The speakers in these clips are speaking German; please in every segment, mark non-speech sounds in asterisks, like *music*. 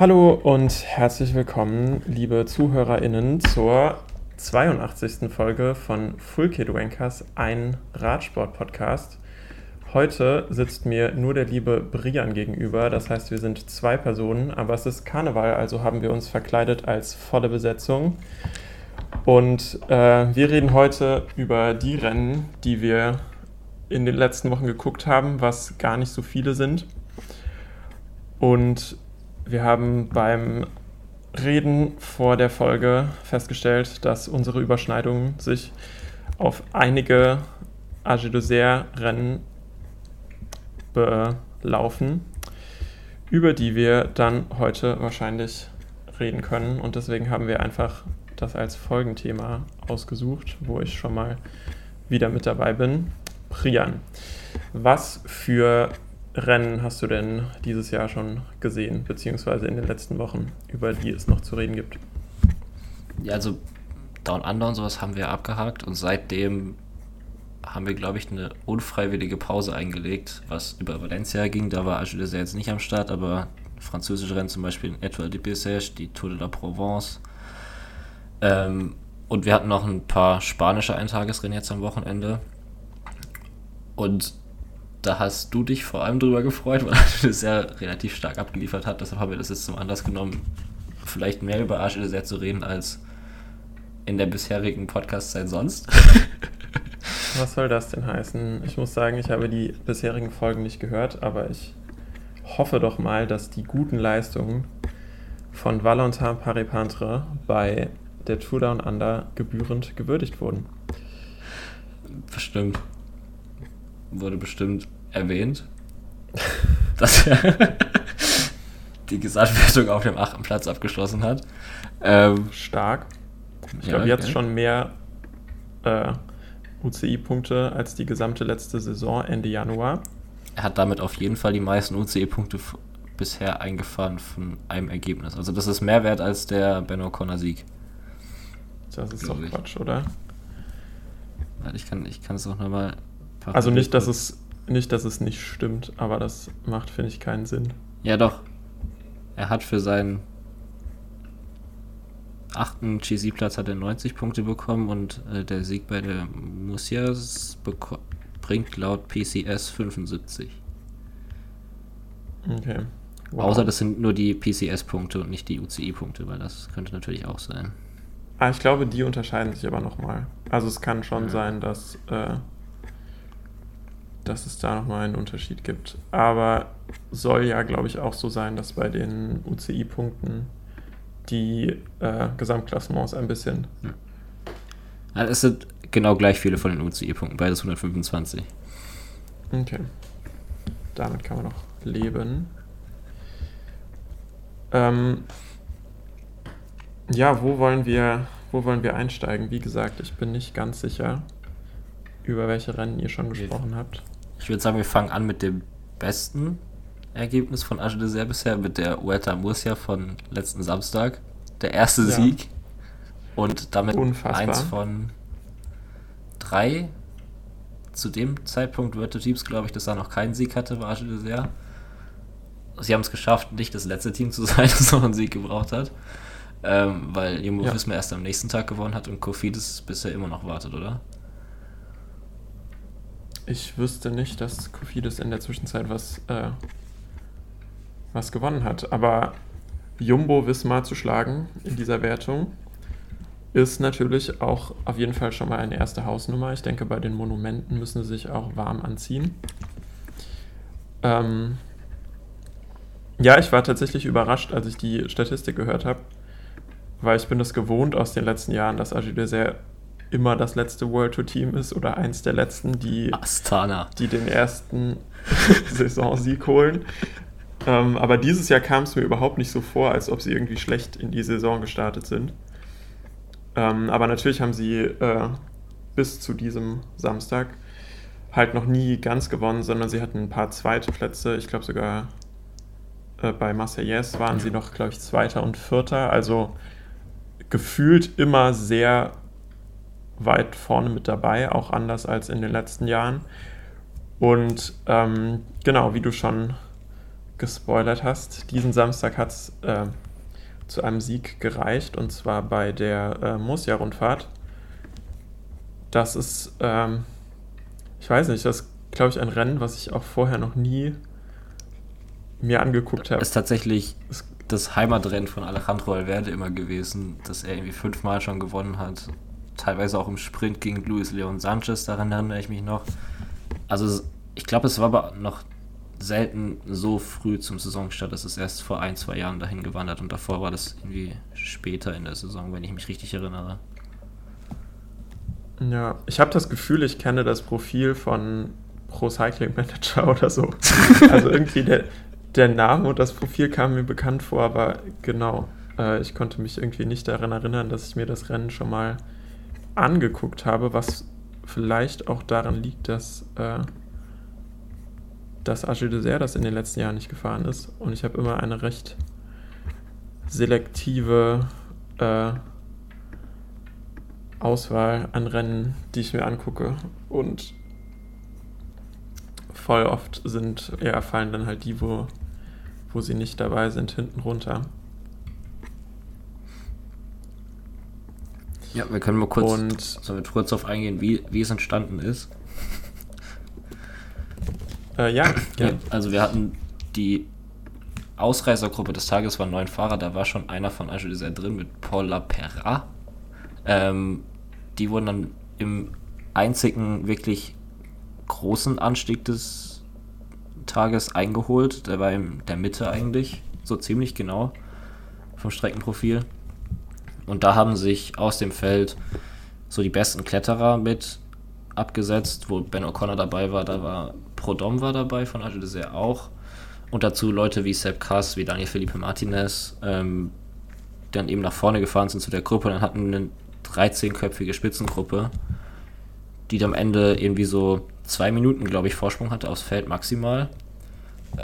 Hallo und herzlich willkommen, liebe ZuhörerInnen, zur 82. Folge von Full Kid Wankers, ein Radsport-Podcast. Heute sitzt mir nur der liebe Brian gegenüber, das heißt, wir sind zwei Personen, aber es ist Karneval, also haben wir uns verkleidet als volle Besetzung. Und äh, wir reden heute über die Rennen, die wir in den letzten Wochen geguckt haben, was gar nicht so viele sind. Und wir haben beim Reden vor der Folge festgestellt, dass unsere Überschneidungen sich auf einige Age de Rennen belaufen, über die wir dann heute wahrscheinlich reden können. Und deswegen haben wir einfach das als Folgenthema ausgesucht, wo ich schon mal wieder mit dabei bin. Prian, was für Rennen hast du denn dieses Jahr schon gesehen, beziehungsweise in den letzten Wochen, über die es noch zu reden gibt? Ja, also Down Under und sowas haben wir abgehakt und seitdem haben wir, glaube ich, eine unfreiwillige Pause eingelegt, was über Valencia ging. Da war Agilese jetzt nicht am Start, aber französische Rennen zum Beispiel in Etoile de Bessèges, die Tour de la Provence. Ähm, und wir hatten noch ein paar spanische Eintagesrennen jetzt am Wochenende. Und da hast du dich vor allem drüber gefreut, weil *laughs* er das ja relativ stark abgeliefert hat. Deshalb haben wir das jetzt zum Anlass genommen, vielleicht mehr über Arsch sehr zu reden als in der bisherigen Podcast-Zeit sonst. *laughs* Was soll das denn heißen? Ich muss sagen, ich habe die bisherigen Folgen nicht gehört, aber ich hoffe doch mal, dass die guten Leistungen von Valentin Paripantre bei der Tour Down Under gebührend gewürdigt wurden. Bestimmt wurde bestimmt erwähnt, *laughs* dass er *laughs* die Gesamtwertung auf dem achten Platz abgeschlossen hat. Ähm, Stark. Ich ja, glaube, jetzt okay. schon mehr äh, UCI-Punkte als die gesamte letzte Saison Ende Januar. Er hat damit auf jeden Fall die meisten UCI-Punkte bisher eingefahren von einem Ergebnis. Also das ist mehr wert als der Ben O'Connor-Sieg. Das ist doch Quatsch, oder? Ich kann, ich kann es auch nochmal also nicht, dass es nicht, dass es nicht stimmt, aber das macht, finde ich, keinen Sinn. Ja, doch. Er hat für seinen achten GC-Platz hat er 90 Punkte bekommen und äh, der Sieg bei der Musias bringt laut PCS 75. Okay. Wow. Außer das sind nur die PCS-Punkte und nicht die UCI-Punkte, weil das könnte natürlich auch sein. Ah, ich glaube, die unterscheiden sich aber nochmal. Also es kann schon ja. sein, dass äh, dass es da nochmal einen Unterschied gibt. Aber soll ja, glaube ich, auch so sein, dass bei den UCI-Punkten die äh, Gesamtklassements ein bisschen. Ja. es sind genau gleich viele von den UCI-Punkten, beides 125. Okay. Damit kann man noch leben. Ähm, ja, wo wollen wir, wo wollen wir einsteigen? Wie gesagt, ich bin nicht ganz sicher, über welche Rennen ihr schon gesprochen habt. Ich würde sagen, wir fangen an mit dem besten Ergebnis von Age de Ser bisher, mit der Ueta Murcia von letzten Samstag. Der erste ja. Sieg und damit Unfassbar. eins von drei. Zu dem Zeitpunkt Virtu Teams, glaube ich, dass er noch keinen Sieg hatte, war Age de Ser. Sie haben es geschafft, nicht das letzte Team zu *laughs* sein, das noch einen Sieg gebraucht hat. Ähm, weil Jumbo ja. Visma erst am nächsten Tag gewonnen hat und Kofidis bisher immer noch wartet, oder? Ich wüsste nicht, dass Kofidis in der Zwischenzeit was, äh, was gewonnen hat. Aber Jumbo Wismar zu schlagen in dieser Wertung ist natürlich auch auf jeden Fall schon mal eine erste Hausnummer. Ich denke, bei den Monumenten müssen sie sich auch warm anziehen. Ähm ja, ich war tatsächlich überrascht, als ich die Statistik gehört habe, weil ich bin das gewohnt aus den letzten Jahren, dass Agile sehr immer das letzte World Tour Team ist oder eins der letzten, die, Astana. die den ersten *laughs* Saisonsieg holen. Ähm, aber dieses Jahr kam es mir überhaupt nicht so vor, als ob sie irgendwie schlecht in die Saison gestartet sind. Ähm, aber natürlich haben sie äh, bis zu diesem Samstag halt noch nie ganz gewonnen, sondern sie hatten ein paar zweite Plätze. Ich glaube sogar äh, bei Marseillaise waren sie noch, glaube ich, Zweiter und Vierter. Also gefühlt immer sehr weit vorne mit dabei, auch anders als in den letzten Jahren. Und ähm, genau, wie du schon gespoilert hast. Diesen Samstag hat es äh, zu einem Sieg gereicht und zwar bei der äh, Mosia-Rundfahrt. Das ist, ähm, ich weiß nicht, das ist, glaube ich, ein Rennen, was ich auch vorher noch nie mir angeguckt habe. Ist tatsächlich das Heimatrennen von Alejandro Alverde immer gewesen, dass er irgendwie fünfmal schon gewonnen hat. Teilweise auch im Sprint gegen Luis Leon Sanchez, daran erinnere ich mich noch. Also ich glaube, es war aber noch selten so früh zum Saisonstart. Es ist erst vor ein, zwei Jahren dahin gewandert und davor war das irgendwie später in der Saison, wenn ich mich richtig erinnere. Ja, ich habe das Gefühl, ich kenne das Profil von Pro Cycling Manager *laughs* oder so. Also irgendwie der, der Name und das Profil kam mir bekannt vor, aber genau, äh, ich konnte mich irgendwie nicht daran erinnern, dass ich mir das Rennen schon mal angeguckt habe, was vielleicht auch daran liegt, dass, äh, dass Agile Dessert das in den letzten Jahren nicht gefahren ist. Und ich habe immer eine recht selektive äh, Auswahl an Rennen, die ich mir angucke. Und voll oft sind, ja, fallen dann halt die, wo, wo sie nicht dabei sind, hinten runter. Ja, wir können mal kurz, und, sollen wir kurz darauf eingehen, wie, wie es entstanden ist. Äh, ja, ja, Also wir hatten die Ausreißergruppe des Tages waren neun Fahrer, da war schon einer von Agile sehr drin mit Paul Lapera. Ähm, die wurden dann im einzigen wirklich großen Anstieg des Tages eingeholt. Der war in der Mitte eigentlich, so ziemlich genau vom Streckenprofil. Und da haben sich aus dem Feld so die besten Kletterer mit abgesetzt, wo Ben O'Connor dabei war, da war Prodom war dabei von Dessert auch. Und dazu Leute wie Sepp Kass, wie Daniel Felipe Martinez, ähm, dann eben nach vorne gefahren sind zu der Gruppe. Und dann hatten eine 13-köpfige Spitzengruppe, die dann am Ende irgendwie so zwei Minuten, glaube ich, Vorsprung hatte aufs Feld maximal.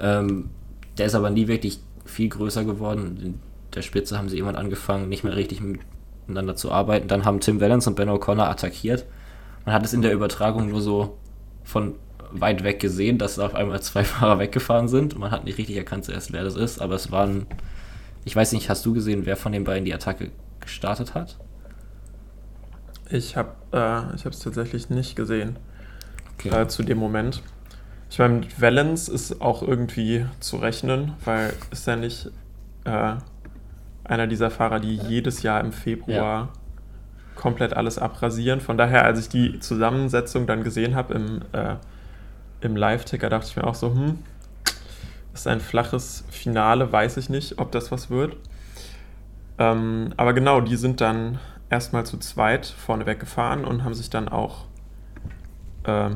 Ähm, der ist aber nie wirklich viel größer geworden der Spitze haben sie irgendwann angefangen, nicht mehr richtig miteinander zu arbeiten. Dann haben Tim Valens und Ben O'Connor attackiert. Man hat es in der Übertragung nur so von weit weg gesehen, dass auf einmal zwei *laughs* Fahrer weggefahren sind. Man hat nicht richtig erkannt zuerst, wer das ist, aber es waren. Ich weiß nicht, hast du gesehen, wer von den beiden die Attacke gestartet hat? Ich habe äh, es tatsächlich nicht gesehen okay. äh, zu dem Moment. Ich meine, mit Valens ist auch irgendwie zu rechnen, weil ist ja nicht äh, einer dieser Fahrer, die jedes Jahr im Februar ja. komplett alles abrasieren. Von daher, als ich die Zusammensetzung dann gesehen habe im, äh, im Live-Ticker, dachte ich mir auch so, hm, ist ein flaches Finale, weiß ich nicht, ob das was wird. Ähm, aber genau, die sind dann erstmal zu zweit vorne weggefahren und haben sich dann auch äh,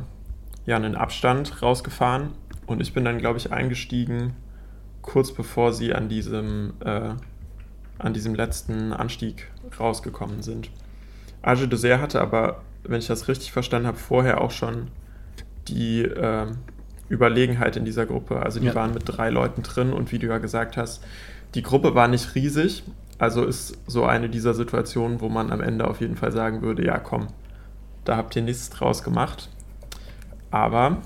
ja, einen Abstand rausgefahren. Und ich bin dann, glaube ich, eingestiegen, kurz bevor sie an diesem äh, an diesem letzten Anstieg rausgekommen sind. Age Dessert hatte aber, wenn ich das richtig verstanden habe, vorher auch schon die äh, Überlegenheit in dieser Gruppe. Also die ja. waren mit drei Leuten drin und wie du ja gesagt hast, die Gruppe war nicht riesig. Also ist so eine dieser Situationen, wo man am Ende auf jeden Fall sagen würde, ja komm, da habt ihr nichts draus gemacht. Aber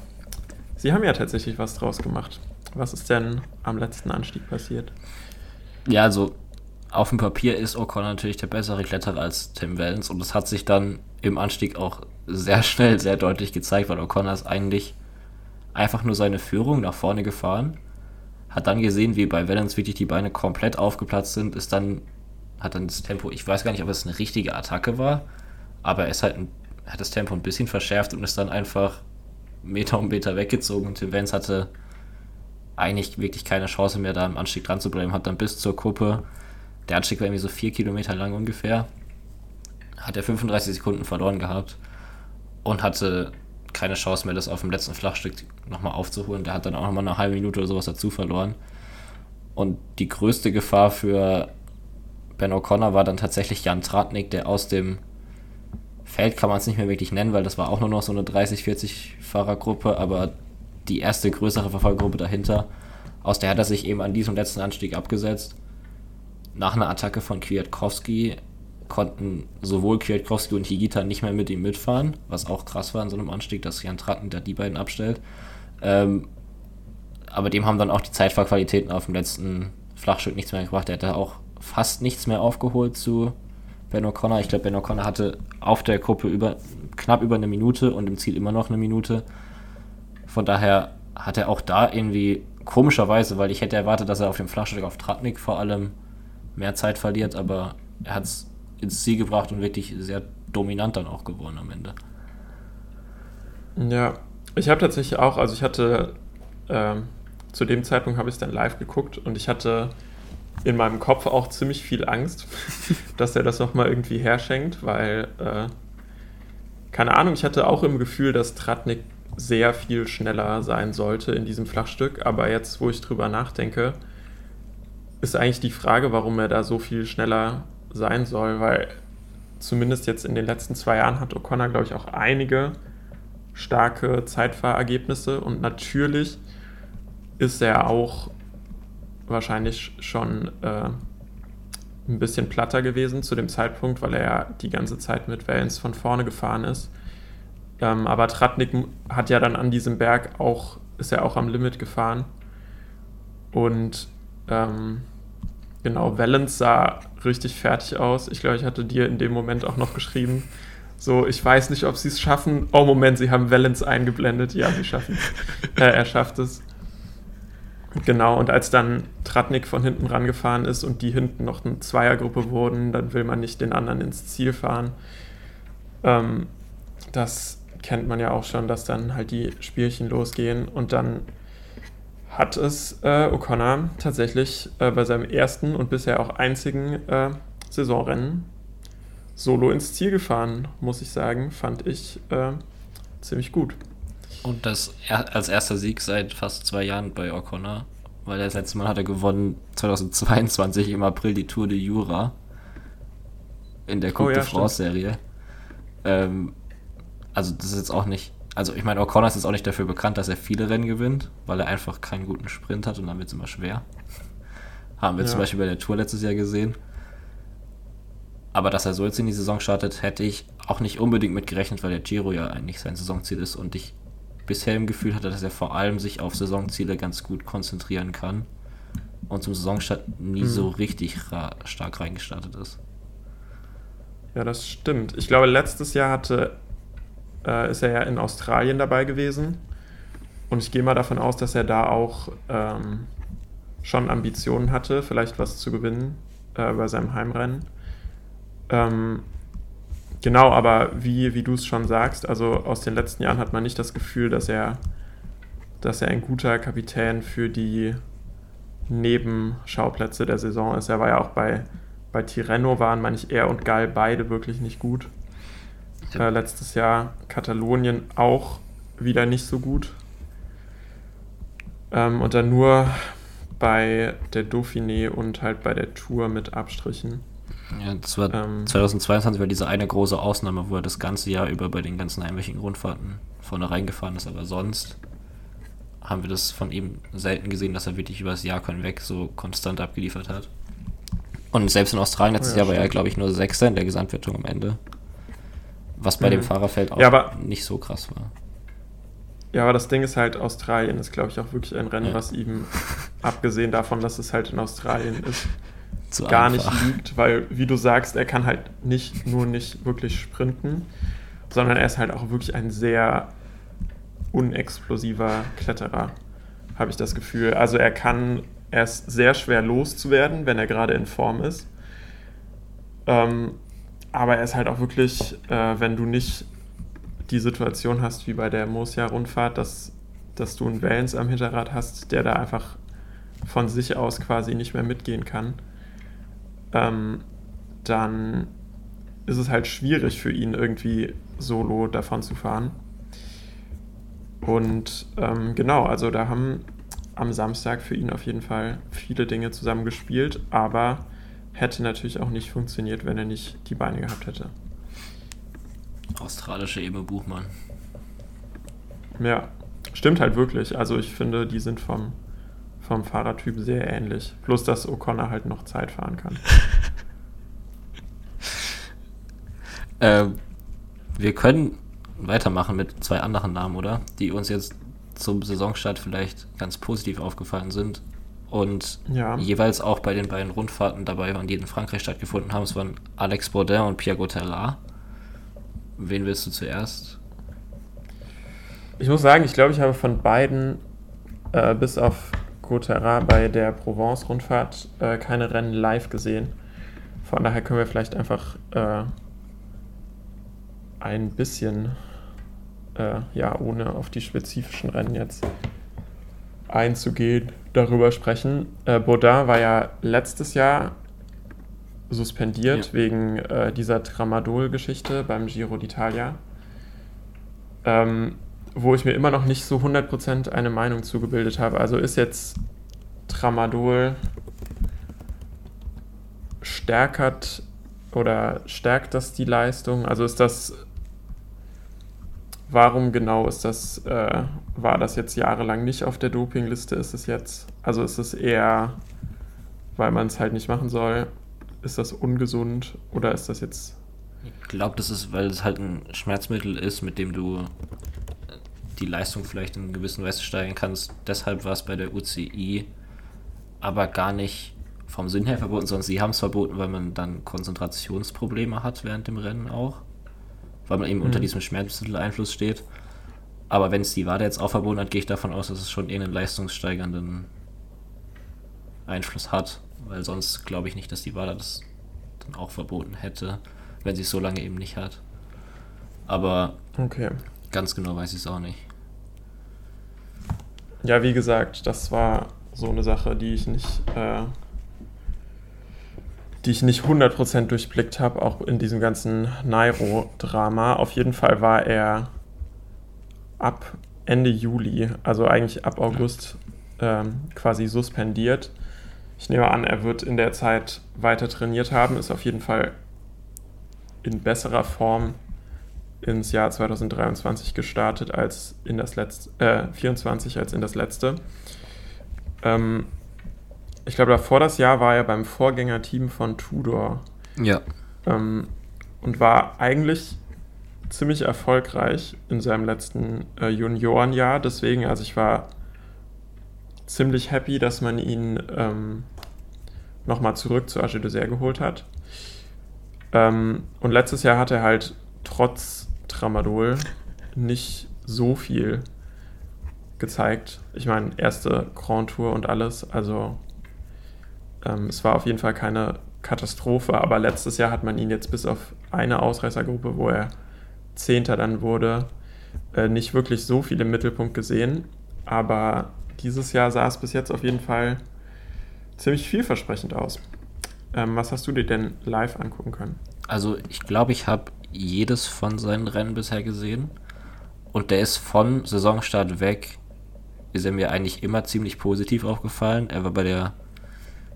sie haben ja tatsächlich was draus gemacht. Was ist denn am letzten Anstieg passiert? Ja, also auf dem Papier ist O'Connor natürlich der bessere Kletterer als Tim Wellens und das hat sich dann im Anstieg auch sehr schnell, sehr deutlich gezeigt, weil O'Connor ist eigentlich einfach nur seine Führung nach vorne gefahren, hat dann gesehen, wie bei Wellens wirklich die Beine komplett aufgeplatzt sind, ist dann, hat dann das Tempo, ich weiß gar nicht, ob es eine richtige Attacke war, aber er ist halt ein, hat das Tempo ein bisschen verschärft und ist dann einfach Meter um Meter weggezogen. Und Tim Wellens hatte eigentlich wirklich keine Chance mehr, da im Anstieg dran zu bleiben, hat dann bis zur Kuppe der Anstieg war irgendwie so vier Kilometer lang ungefähr. Hat er 35 Sekunden verloren gehabt und hatte keine Chance mehr, das auf dem letzten Flachstück nochmal aufzuholen. Der hat dann auch nochmal eine halbe Minute oder sowas dazu verloren. Und die größte Gefahr für Ben O'Connor war dann tatsächlich Jan Tratnik, der aus dem Feld kann man es nicht mehr wirklich nennen, weil das war auch nur noch so eine 30, 40 Fahrergruppe, aber die erste größere Verfolgergruppe dahinter, aus der hat er sich eben an diesem letzten Anstieg abgesetzt nach einer Attacke von Kwiatkowski konnten sowohl Kwiatkowski und Higita nicht mehr mit ihm mitfahren, was auch krass war in so einem Anstieg, dass Jan Tratten da die beiden abstellt. Ähm, aber dem haben dann auch die Zeitfahrqualitäten auf dem letzten Flachstück nichts mehr gebracht. Er hatte auch fast nichts mehr aufgeholt zu Ben O'Connor. Ich glaube, Ben O'Connor hatte auf der Gruppe über, knapp über eine Minute und im Ziel immer noch eine Minute. Von daher hat er auch da irgendwie komischerweise, weil ich hätte erwartet, dass er auf dem Flachstück auf Tratnik vor allem mehr Zeit verliert, aber er hat es ins Ziel gebracht und wirklich sehr dominant dann auch gewonnen am Ende. Ja, ich habe tatsächlich auch, also ich hatte ähm, zu dem Zeitpunkt habe ich es dann live geguckt und ich hatte in meinem Kopf auch ziemlich viel Angst, *laughs* dass er das nochmal irgendwie herschenkt, weil, äh, keine Ahnung, ich hatte auch im Gefühl, dass Tratnik sehr viel schneller sein sollte in diesem Flachstück, aber jetzt, wo ich drüber nachdenke, ist eigentlich die Frage, warum er da so viel schneller sein soll, weil zumindest jetzt in den letzten zwei Jahren hat O'Connor, glaube ich, auch einige starke Zeitfahrergebnisse und natürlich ist er auch wahrscheinlich schon äh, ein bisschen platter gewesen zu dem Zeitpunkt, weil er ja die ganze Zeit mit Valens von vorne gefahren ist. Ähm, aber Tratnik hat ja dann an diesem Berg auch, ist er auch am Limit gefahren. Und ähm, genau, Valens sah richtig fertig aus. Ich glaube, ich hatte dir in dem Moment auch noch geschrieben, so, ich weiß nicht, ob sie es schaffen. Oh, Moment, sie haben Valens eingeblendet. Ja, sie schaffen es. *laughs* äh, er schafft es. Genau, und als dann Tratnik von hinten rangefahren ist und die hinten noch eine Zweiergruppe wurden, dann will man nicht den anderen ins Ziel fahren. Ähm, das kennt man ja auch schon, dass dann halt die Spielchen losgehen und dann hat es äh, O'Connor tatsächlich äh, bei seinem ersten und bisher auch einzigen äh, Saisonrennen solo ins Ziel gefahren, muss ich sagen, fand ich äh, ziemlich gut. Und das er als erster Sieg seit fast zwei Jahren bei O'Connor, weil das letzte Mal hat er gewonnen 2022 im April die Tour de Jura in der Coupe oh, ja, de France-Serie. Ähm, also das ist jetzt auch nicht, also ich meine, O'Connor ist jetzt auch nicht dafür bekannt, dass er viele Rennen gewinnt, weil er einfach keinen guten Sprint hat und dann wird es immer schwer. *laughs* Haben wir ja. zum Beispiel bei der Tour letztes Jahr gesehen. Aber dass er so jetzt in die Saison startet, hätte ich auch nicht unbedingt mit gerechnet, weil der Giro ja eigentlich sein Saisonziel ist und ich bisher im Gefühl hatte, dass er vor allem sich auf Saisonziele ganz gut konzentrieren kann und zum Saisonstart nie hm. so richtig stark reingestartet ist. Ja, das stimmt. Ich glaube, letztes Jahr hatte, äh, ist er ja in Australien dabei gewesen. Und ich gehe mal davon aus, dass er da auch ähm, schon Ambitionen hatte, vielleicht was zu gewinnen äh, bei seinem Heimrennen. Ähm, genau, aber wie, wie du es schon sagst, also aus den letzten Jahren hat man nicht das Gefühl, dass er, dass er ein guter Kapitän für die Nebenschauplätze der Saison ist. Er war ja auch bei, bei Tirreno, waren, meine ich, er und Gall beide wirklich nicht gut. Äh, letztes Jahr Katalonien auch wieder nicht so gut. Ähm, und dann nur bei der Dauphiné und halt bei der Tour mit Abstrichen. Ja, das war ähm, 2022 war diese eine große Ausnahme, wo er das ganze Jahr über bei den ganzen heimlichen Rundfahrten vorne reingefahren ist, aber sonst haben wir das von ihm selten gesehen, dass er wirklich über das Jahr hinweg so konstant abgeliefert hat. Und selbst in Australien letztes ja, Jahr war er, glaube ich, nur Sechster in der Gesamtwertung am Ende. Was bei mhm. dem Fahrerfeld auch ja, aber, nicht so krass war. Ja, aber das Ding ist halt, Australien ist, glaube ich, auch wirklich ein Rennen, ja. was ihm, *laughs* abgesehen davon, dass es halt in Australien ist, *laughs* zu gar einfach. nicht liegt, weil, wie du sagst, er kann halt nicht nur nicht wirklich sprinten, sondern er ist halt auch wirklich ein sehr unexplosiver Kletterer, habe ich das Gefühl. Also er kann, er ist sehr schwer loszuwerden, wenn er gerade in Form ist. Ähm, aber er ist halt auch wirklich, äh, wenn du nicht die Situation hast wie bei der Mosia-Rundfahrt, dass, dass du einen Vans am Hinterrad hast, der da einfach von sich aus quasi nicht mehr mitgehen kann ähm, dann ist es halt schwierig für ihn irgendwie solo davon zu fahren. Und ähm, genau, also da haben am Samstag für ihn auf jeden Fall viele Dinge zusammengespielt, aber hätte natürlich auch nicht funktioniert, wenn er nicht die Beine gehabt hätte. Australische Eme Buchmann. Ja, stimmt halt wirklich. Also ich finde, die sind vom vom Fahrertyp sehr ähnlich. Plus, dass O'Connor halt noch Zeit fahren kann. *laughs* äh, wir können weitermachen mit zwei anderen Namen, oder? Die uns jetzt zum Saisonstart vielleicht ganz positiv aufgefallen sind und Ja. jeweils auch bei den beiden Rundfahrten dabei waren, die in Frankreich stattgefunden haben. Es waren Alex Baudin und Pierre Gauthier. Wen willst du zuerst? Ich muss sagen, ich glaube, ich habe von beiden äh, bis auf Cotera bei der Provence-Rundfahrt äh, keine Rennen live gesehen. Von daher können wir vielleicht einfach äh, ein bisschen, äh, ja, ohne auf die spezifischen Rennen jetzt einzugehen, darüber sprechen. Äh, Baudin war ja letztes Jahr suspendiert Ja. wegen äh, dieser Tramadol-Geschichte beim Giro d'Italia. Ähm, wo ich mir immer noch nicht so 100% eine Meinung zugebildet habe. Also ist jetzt Tramadol stärkert oder stärkt das die Leistung? Also ist das, warum genau ist das, äh, war das jetzt jahrelang nicht auf der Dopingliste, ist es jetzt, also ist es eher, weil man es halt nicht machen soll, ist das ungesund oder ist das jetzt, Ich glaube, das ist, weil es halt ein Schmerzmittel ist, mit dem du äh, die Leistung vielleicht in gewissen Weise steigern kannst. Deshalb war es bei der UCI aber gar nicht vom Sinn her verboten, sondern sie haben es verboten, weil man dann Konzentrationsprobleme hat während dem Rennen auch. Weil man eben unter Mhm. diesem Schmerzmitteleinfluss steht. Aber wenn es die WADA jetzt auch verboten hat, gehe ich davon aus, dass es schon irgendeinen leistungssteigernden Einfluss hat. Weil sonst glaube ich nicht, dass die WADA das dann auch verboten hätte, wenn sie es so lange eben nicht hat. Aber okay. ganz genau weiß ich es auch nicht. Ja, wie gesagt, das war so eine Sache, die ich nicht, äh, die ich nicht 100% durchblickt habe, auch in diesem ganzen Nairo-Drama. Auf jeden Fall war er ab Ende Juli, also eigentlich ab August, ähm, quasi suspendiert. Ich nehme an, er wird in der Zeit weiter trainiert haben, ist auf jeden Fall in besserer Form ins Jahr 2023 gestartet als in das letzte, äh, 24 als in das letzte. Ähm, ich glaube, davor das Jahr war er beim Vorgängerteam von Tudor Ja. ähm, und war eigentlich ziemlich erfolgreich in seinem letzten äh, Juniorenjahr. Deswegen, also ich war ziemlich happy, dass man ihn ähm, nochmal zurück zu Agile Dessert geholt hat. Ähm, und letztes Jahr hat er halt trotz Tramadol nicht so viel gezeigt. Ich meine, erste Grand Tour und alles, also ähm, es war auf jeden Fall keine Katastrophe, aber letztes Jahr hat man ihn jetzt bis auf eine Ausreißergruppe, wo er Zehnter dann wurde, äh, nicht wirklich so viel im Mittelpunkt gesehen. Aber dieses Jahr sah es bis jetzt auf jeden Fall ziemlich vielversprechend aus. Ähm, was hast du dir denn live angucken können? Also ich glaube, ich habe jedes von seinen Rennen bisher gesehen. Und der ist von Saisonstart weg, ist er mir eigentlich immer ziemlich positiv aufgefallen. Er war bei der,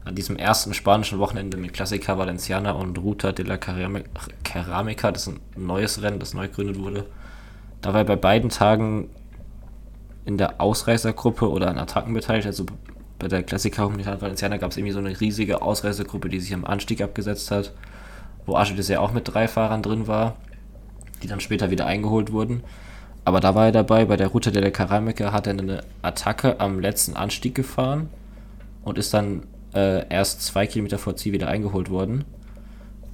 an diesem ersten spanischen Wochenende mit Klassiker Valenciana und Ruta de la Cerami- Ceramica, das ist ein neues Rennen, das neu gegründet wurde. Da war er bei beiden Tagen in der Ausreißergruppe oder an Attacken beteiligt. Also bei der Klassiker Comunidad Valenciana gab es irgendwie so eine riesige Ausreißergruppe, die sich am Anstieg abgesetzt hat, wo Archides ja auch mit drei Fahrern drin war, die dann später wieder eingeholt wurden. Aber da war er dabei, bei der Route der Ceramica hat er eine Attacke am letzten Anstieg gefahren und ist dann äh, erst zwei Kilometer vor Ziel wieder eingeholt worden.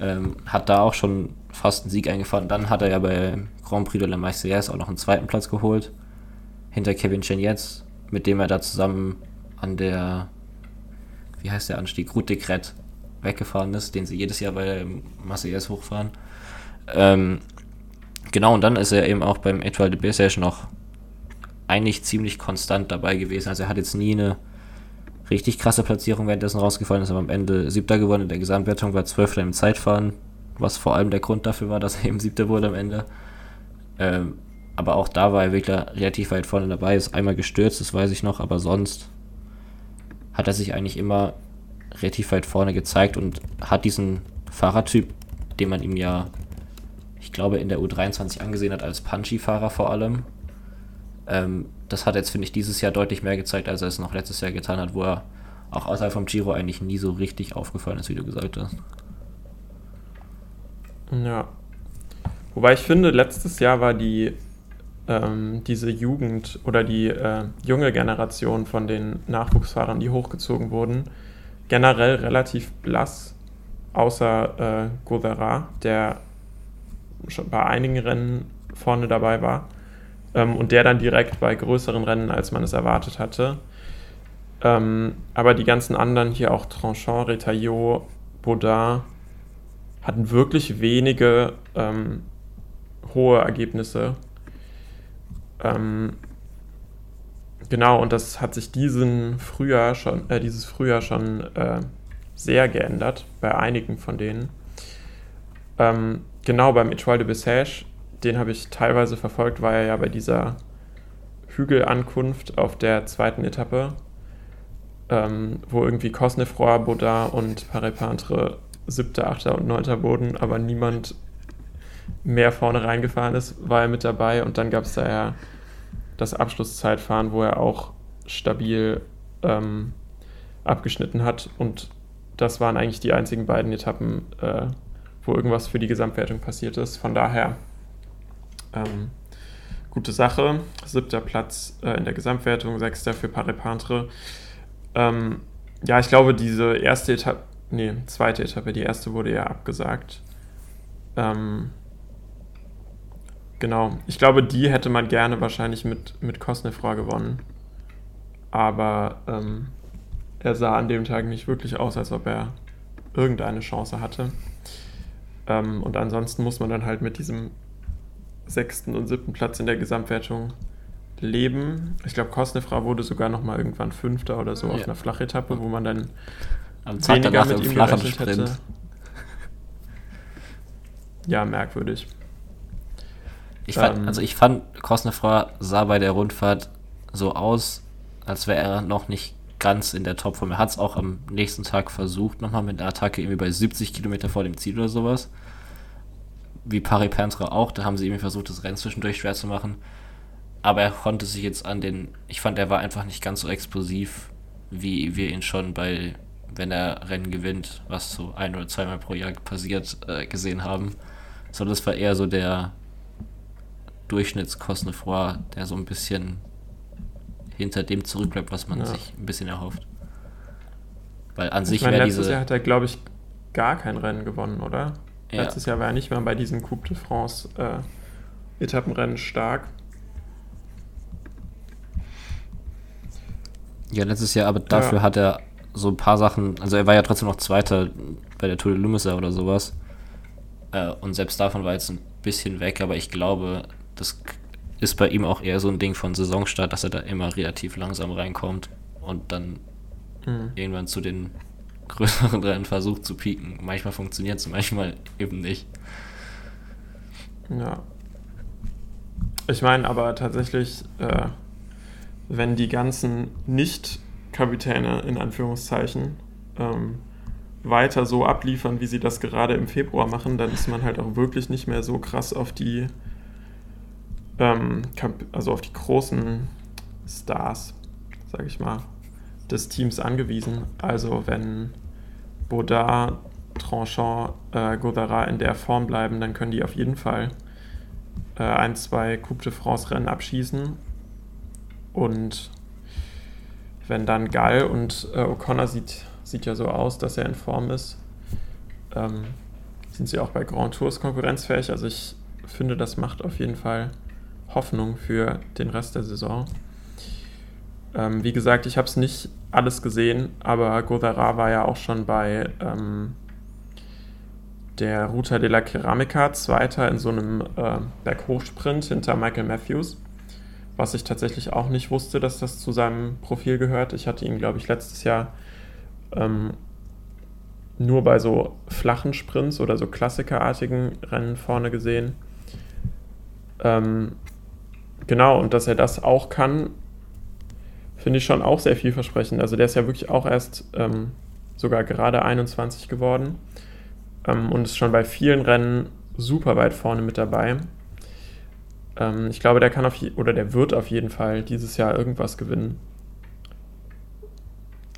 Ähm, hat da auch schon fast einen Sieg eingefahren. Dann hat er ja bei Grand Prix de la Marseillaise auch noch einen zweiten Platz geholt. Hinter Kevin Chenyetz, mit dem er da zusammen an der, wie heißt der Anstieg, Route de Crête weggefahren ist, den sie jedes Jahr bei der Marseillaise hochfahren. Ähm, genau, und dann ist er eben auch beim Etoile de Bessèges noch eigentlich ziemlich konstant dabei gewesen. Also er hat jetzt nie eine richtig krasse Platzierung währenddessen rausgefallen, ist aber am Ende siebter geworden in der Gesamtwertung, war zwölfter im Zeitfahren, was vor allem der Grund dafür war, dass er eben siebter wurde am Ende. Ähm, aber auch da war er wirklich relativ weit vorne dabei, ist einmal gestürzt, das weiß ich noch, aber sonst hat er sich eigentlich immer relativ weit vorne gezeigt und hat diesen Fahrertyp, den man ihm ja, ich glaube, in der U23 angesehen hat als Punchy-Fahrer vor allem. Ähm, das hat jetzt, finde ich, dieses Jahr deutlich mehr gezeigt, als er es noch letztes Jahr getan hat, wo er auch außerhalb vom Giro eigentlich nie so richtig aufgefallen ist, wie du gesagt hast. Ja. Wobei ich finde, letztes Jahr war die ähm, diese Jugend oder die äh, junge Generation von den Nachwuchsfahrern, die hochgezogen wurden, generell relativ blass, außer äh, Godera, der schon bei einigen Rennen vorne dabei war ähm, und der dann direkt bei größeren Rennen, als man es erwartet hatte. Ähm, aber die ganzen anderen hier auch Tranchant, Retaillot, Baudin hatten wirklich wenige ähm, hohe Ergebnisse. Ähm, genau, und das hat sich diesen Frühjahr schon, äh, dieses Frühjahr schon äh, sehr geändert, bei einigen von denen. Ähm, genau, beim Etoile de Bessèges, den habe ich teilweise verfolgt, war er ja bei dieser Hügelankunft auf der zweiten Etappe, ähm, wo irgendwie Cosnefroy, Baudin und Paré-Pantre siebter, achter und neunter wurden, aber niemand mehr vorne reingefahren ist, war er mit dabei. Und dann gab es da ja das Abschlusszeitfahren, wo er auch stabil ähm, abgeschnitten hat. Und das waren eigentlich die einzigen beiden Etappen, äh, wo irgendwas für die Gesamtwertung passiert ist. Von daher ähm, gute Sache. Siebter Platz äh, in der Gesamtwertung, sechster für Paris-Pantre. Ähm, ja, ich glaube, diese erste Etappe, nee, zweite Etappe, die erste wurde ja abgesagt. Ähm, genau, ich glaube, die hätte man gerne wahrscheinlich mit, mit Kosnefra gewonnen. Aber ähm, er sah an dem Tag nicht wirklich aus, als ob er irgendeine Chance hatte. Ähm, und ansonsten muss man dann halt mit diesem sechsten und siebten Platz in der Gesamtwertung leben. Ich glaube, Kosnefra wurde sogar noch mal irgendwann Fünfter oder so ja. auf einer Flachetappe, wo man dann Am Tag weniger mit ihm gerechnet Sprint. hätte. *laughs* Ja, merkwürdig. Ich fand, ähm, also ich fand, Kosnefra sah bei der Rundfahrt so aus, als wäre er noch nicht ganz in der Topform. Er hat es auch am nächsten Tag versucht, nochmal mit einer Attacke irgendwie bei 70 Kilometer vor dem Ziel oder sowas. Wie Paris Pentre auch, da haben sie irgendwie versucht, das Rennen zwischendurch schwer zu machen. Aber er konnte sich jetzt an den, ich fand, er war einfach nicht ganz so explosiv, wie wir ihn schon bei, wenn er Rennen gewinnt, was so ein oder zweimal pro Jahr passiert, äh, gesehen haben. Sondern das war eher so der Durchschnittskosnefroy, der so ein bisschen hinter dem zurückbleibt, was man ja. sich ein bisschen erhofft. Weil an ich sich wäre diese. Letztes Jahr hat er, glaube ich, gar kein Rennen gewonnen, oder? Ja. Letztes Jahr war er nicht mehr bei diesen Coupe de France äh, Etappenrennen stark. Ja, letztes Jahr, aber dafür ja. hat er so ein paar Sachen, also er war ja trotzdem noch Zweiter bei der Tour de Lumisa oder sowas. Äh, und selbst davon war jetzt ein bisschen weg, aber ich glaube, das ist bei ihm auch eher so ein Ding von Saisonstart, dass er da immer relativ langsam reinkommt und dann mhm. irgendwann zu den größeren Rennen versucht zu pieken. Manchmal funktioniert es, manchmal eben nicht. Ja. Ich meine aber tatsächlich, äh, wenn die ganzen Nicht-Kapitäne in Anführungszeichen ähm, weiter so abliefern, wie sie das gerade im Februar machen, dann ist man halt auch wirklich nicht mehr so krass auf die ähm, also auf die großen Stars, sage ich mal, des Teams angewiesen. Also wenn Baudard, Tranchant, äh, Godara in der Form bleiben, dann können die auf jeden Fall äh, ein, zwei Coupe de France Rennen abschießen. Und wenn dann Gall und äh, O'Connor sieht, sieht ja so aus, dass er in Form ist, ähm, sind sie auch bei Grand Tours konkurrenzfähig. Also ich finde, das macht auf jeden Fall Hoffnung für den Rest der Saison. Ähm, wie gesagt, ich habe es nicht alles gesehen, aber Godara war ja auch schon bei ähm, der Ruta de la Ceramica, Zweiter in so einem äh, Berghochsprint hinter Michael Matthews. Was ich tatsächlich auch nicht wusste, dass das zu seinem Profil gehört. Ich hatte ihn, glaube ich, letztes Jahr ähm, nur bei so flachen Sprints oder so klassikerartigen Rennen vorne gesehen. Ähm, Genau, und dass er das auch kann, finde ich schon auch sehr vielversprechend. Also der ist ja wirklich auch erst ähm, sogar gerade 21 geworden ähm, und ist schon bei vielen Rennen super weit vorne mit dabei. Ähm, ich glaube, der kann auf oder der wird auf jeden Fall dieses Jahr irgendwas gewinnen.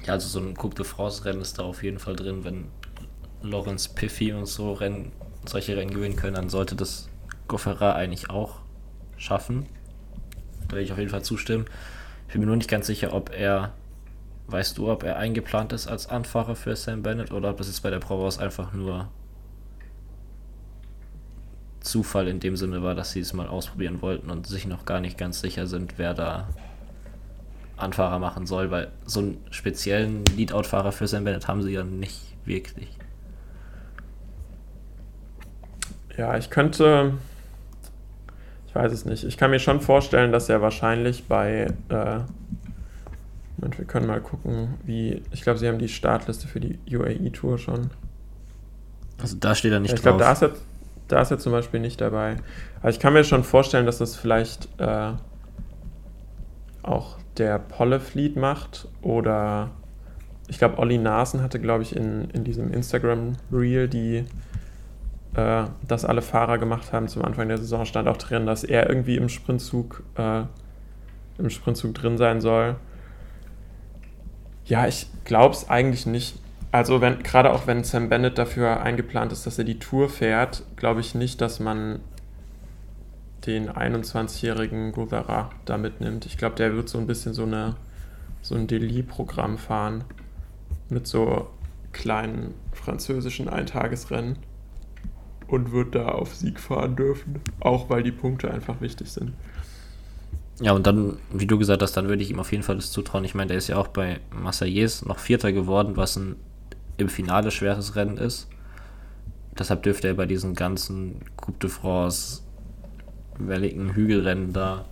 Ja, also so ein Coupe de France Rennen ist da auf jeden Fall drin, wenn Lorenz Piffy und so Rennen, solche Rennen gewinnen können, dann sollte das Goffera eigentlich auch schaffen. Da will ich auf jeden Fall zustimmen. Ich bin mir nur nicht ganz sicher, ob er, weißt du, ob er eingeplant ist als Anfahrer für Sam Bennett oder ob das jetzt bei der Provence einfach nur Zufall in dem Sinne war, dass sie es mal ausprobieren wollten und sich noch gar nicht ganz sicher sind, wer da Anfahrer machen soll, weil so einen speziellen Leadout-Fahrer für Sam Bennett haben sie ja nicht wirklich. Ja, ich könnte, weiß es nicht, ich kann mir schon vorstellen, dass er wahrscheinlich bei, äh, Moment, wir können mal gucken, wie, ich glaube, sie haben die Startliste für die UAE-Tour schon. Also da steht er nicht ich drauf. Ich glaube, da ist er da ist er zum Beispiel nicht dabei. Aber ich kann mir schon vorstellen, dass das vielleicht äh, auch der Pollefleet macht oder ich glaube, Olli Nasen hatte, glaube ich, in, in diesem Instagram-Reel, die äh, das alle Fahrer gemacht haben zum Anfang der Saison, stand auch drin, dass er irgendwie im Sprintzug, äh, im Sprintzug drin sein soll. Ja, ich glaube es eigentlich nicht. Also wenn, gerade auch wenn Sam Bennett dafür eingeplant ist, dass er die Tour fährt, glaube ich nicht, dass man den 21-jährigen Gouvera da mitnimmt. Ich glaube, der wird so ein bisschen so, eine, so ein Delhi-Programm fahren mit so kleinen französischen Eintagesrennen und wird da auf Sieg fahren dürfen, auch weil die Punkte einfach wichtig sind. Ja, und dann, wie du gesagt hast, dann würde ich ihm auf jeden Fall das zutrauen. Ich meine, der ist ja auch bei Marseillaise noch Vierter geworden, was ein im Finale schweres Rennen ist. Deshalb dürfte er bei diesen ganzen Coupe de France, welligen Hügelrennen da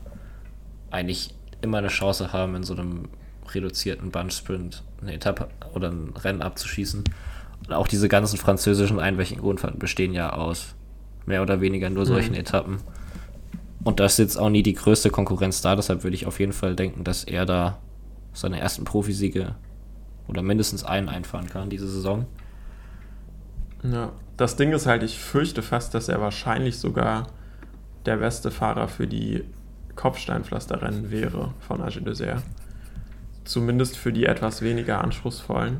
eigentlich immer eine Chance haben, in so einem reduzierten Bunch-Sprint eine Etappe oder ein Rennen abzuschießen. Auch diese ganzen französischen einwöchigen bestehen ja aus mehr oder weniger nur solchen mhm. Etappen. Und da ist jetzt auch nie die größte Konkurrenz da, deshalb würde ich auf jeden Fall denken, dass er da seine ersten Profisiege oder mindestens einen einfahren kann diese Saison. Ja, das Ding ist halt, ich fürchte fast, dass er wahrscheinlich sogar der beste Fahrer für die Kopfsteinpflasterrennen wäre von Age de Zumindest für die etwas weniger anspruchsvollen.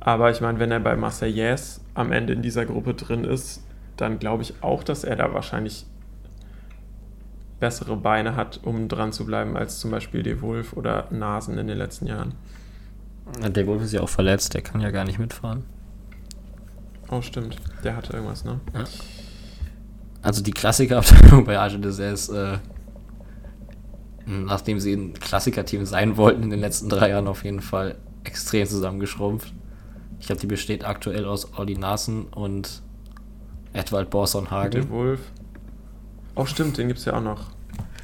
Aber ich meine, wenn er bei Marseillaise am Ende in dieser Gruppe drin ist, dann glaube ich auch, dass er da wahrscheinlich bessere Beine hat, um dran zu bleiben, als zum Beispiel De Wolf oder Nasen in den letzten Jahren. Der Wolf ist ja auch verletzt, der kann ja gar nicht mitfahren. Oh, stimmt. Der hatte irgendwas, ne? Ja. Also die Klassikerabteilung *laughs* bei Arge de ist, äh, nachdem sie ein Klassikerteam sein wollten in den letzten drei Jahren auf jeden Fall extrem zusammengeschrumpft. Ich glaube, die besteht aktuell aus Olli Nassen und Edwald Borsonhagen. De Wolf. Oh, stimmt, den gibt es ja auch noch.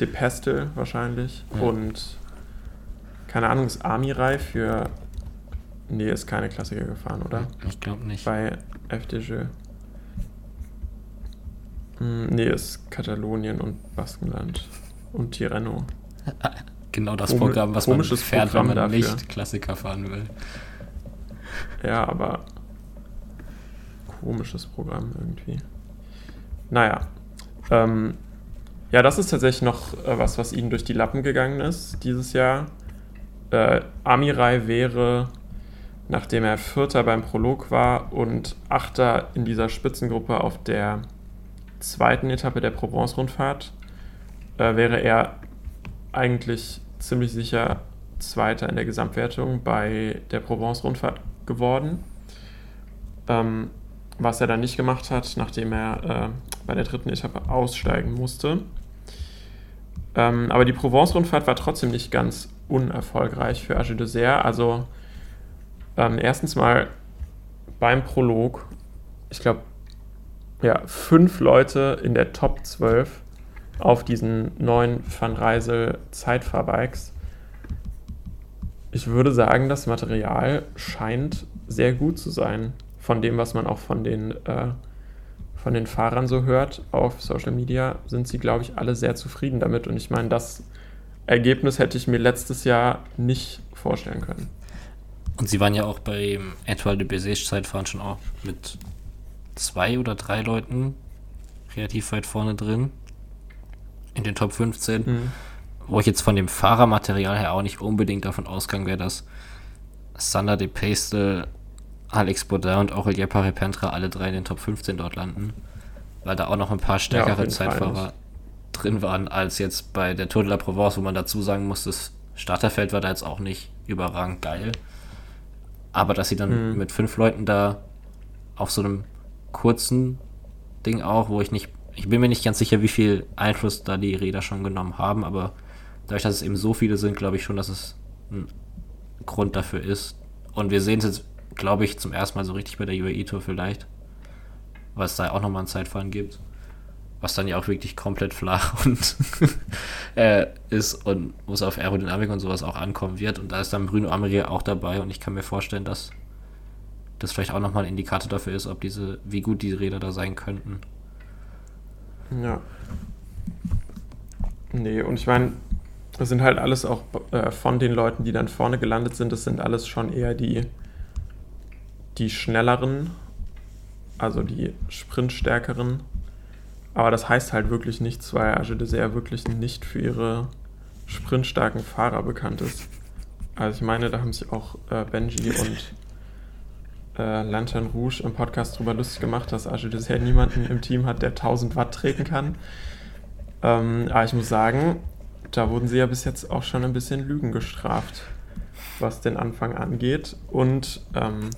De Pestel wahrscheinlich. Ja. Und keine Ahnung, ist Amirai für Nee, ist keine Klassiker gefahren, oder? Ich glaube nicht. Bei FDJ. Hm, nee, ist Katalonien und Baskenland. Und Tirreno. *laughs* genau das Programm, was man fährt, Programm wenn man dafür. nicht Klassiker fahren will. *laughs* Ja, aber komisches Programm irgendwie. Naja. Ähm, ja, das ist tatsächlich noch äh, was, was ihnen durch die Lappen gegangen ist dieses Jahr. Äh, Amirai wäre nachdem er Vierter beim Prolog war und Achter in dieser Spitzengruppe auf der zweiten Etappe der Provence-Rundfahrt, äh, wäre er eigentlich ziemlich sicher Zweiter in der Gesamtwertung bei der Provence-Rundfahrt geworden. Ähm, was er dann nicht gemacht hat, nachdem er äh, bei der dritten Etappe aussteigen musste. Ähm, aber die Provence-Rundfahrt war trotzdem nicht ganz unerfolgreich für Age de Also ähm, erstens mal beim Prolog, ich glaube, ja, fünf Leute in der Top 12 auf diesen neuen Van Reisel Zeitfahrbikes. Ich würde sagen, das Material scheint sehr gut zu sein. Von dem, was man auch von den, äh, von den Fahrern so hört auf Social Media, sind sie, glaube ich, alle sehr zufrieden damit. Und ich meine, das Ergebnis hätte ich mir letztes Jahr nicht vorstellen können. Und sie waren ja auch beim Etoile de Bézés Zeitfahren schon auch mit zwei oder drei Leuten relativ weit vorne drin. In den Top 15. Mhm. Wo ich jetzt von dem Fahrermaterial her auch nicht unbedingt davon ausgegangen wäre, dass Sander de Paste, Alex Baudin und Aurelien Paré-Pentra alle drei in den Top 15 dort landen. Weil da auch noch ein paar stärkere ja, Zeitfahrer drin waren als jetzt bei der Tour de la Provence, wo man dazu sagen muss, das Starterfeld war da jetzt auch nicht überragend geil. Aber dass sie dann mhm. mit fünf Leuten da auf so einem kurzen Ding auch, wo ich nicht, ich bin mir nicht ganz sicher, wie viel Einfluss da die Räder schon genommen haben, aber dadurch, dass es eben so viele sind, glaube ich schon, dass es ein Grund dafür ist. Und wir sehen es jetzt, glaube ich, zum ersten Mal so richtig bei der UAE Tour vielleicht, weil es da auch nochmal ein Zeitfahren gibt was dann ja auch wirklich komplett flach *laughs* und äh, ist und muss auf Aerodynamik und sowas auch ankommen wird. Und da ist dann Bruno Amery auch dabei und ich kann mir vorstellen, dass das vielleicht auch nochmal ein Indikator dafür ist, ob diese, wie gut diese Räder da sein könnten. Ja. Nee, und ich meine, das sind halt alles auch äh, von den Leuten, die dann vorne gelandet sind, das sind alles schon eher die, die schnelleren, also die sprintstärkeren aber das heißt halt wirklich nichts, weil Age Dessert wirklich nicht für ihre sprintstarken Fahrer bekannt ist. Also ich meine, da haben sich auch äh, Benji und äh, Lantern Rouge im Podcast drüber lustig gemacht, dass Age Dessert niemanden im Team hat, der 1000 Watt treten kann. Ähm, aber ich muss sagen, da wurden sie ja bis jetzt auch schon ein bisschen Lügen gestraft, was den Anfang angeht. Und ähm,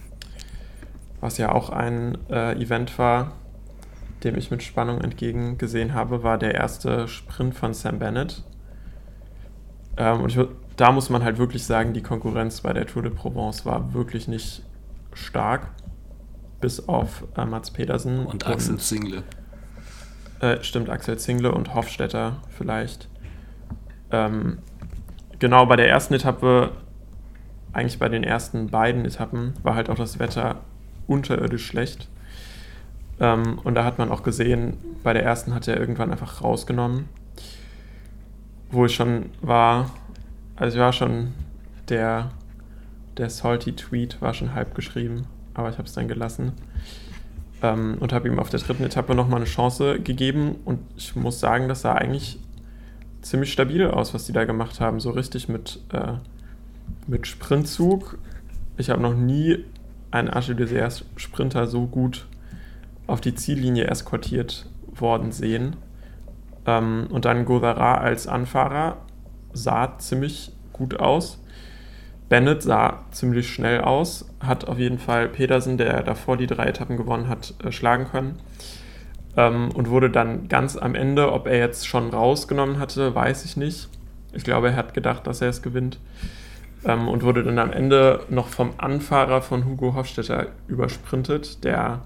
was ja auch ein äh, Event war, dem ich mit Spannung entgegengesehen habe, war der erste Sprint von Sam Bennett. Ähm, und ich, da muss man halt wirklich sagen, die Konkurrenz bei der Tour de Provence war wirklich nicht stark. Bis auf äh, Mats Pedersen. Und Axel Zingle. Äh, stimmt, Axel Zingle und Hofstetter vielleicht. Ähm, genau, bei der ersten Etappe, eigentlich bei den ersten beiden Etappen, war halt auch das Wetter unterirdisch schlecht. Ähm, und da hat man auch gesehen, bei der ersten hat er irgendwann einfach rausgenommen. Wo ich schon war, also ich war schon der, der salty Tweet war schon halb geschrieben, aber ich habe es dann gelassen. Ähm, und habe ihm auf der dritten Etappe nochmal eine Chance gegeben. Und ich muss sagen, das sah eigentlich ziemlich stabil aus, was die da gemacht haben. So richtig mit, äh, mit Sprintzug. Ich habe noch nie einen Arche Desert Sprinter so gut auf die Ziellinie eskortiert worden sehen. Ähm, und dann Godara als Anfahrer sah ziemlich gut aus. Bennett sah ziemlich schnell aus, hat auf jeden Fall Pedersen, der davor die drei Etappen gewonnen hat, äh, schlagen können. Ähm, und wurde dann ganz am Ende, ob er jetzt schon rausgenommen hatte, weiß ich nicht. Ich glaube, er hat gedacht, dass er es gewinnt. Ähm, und wurde dann am Ende noch vom Anfahrer von Hugo Hofstetter übersprintet, der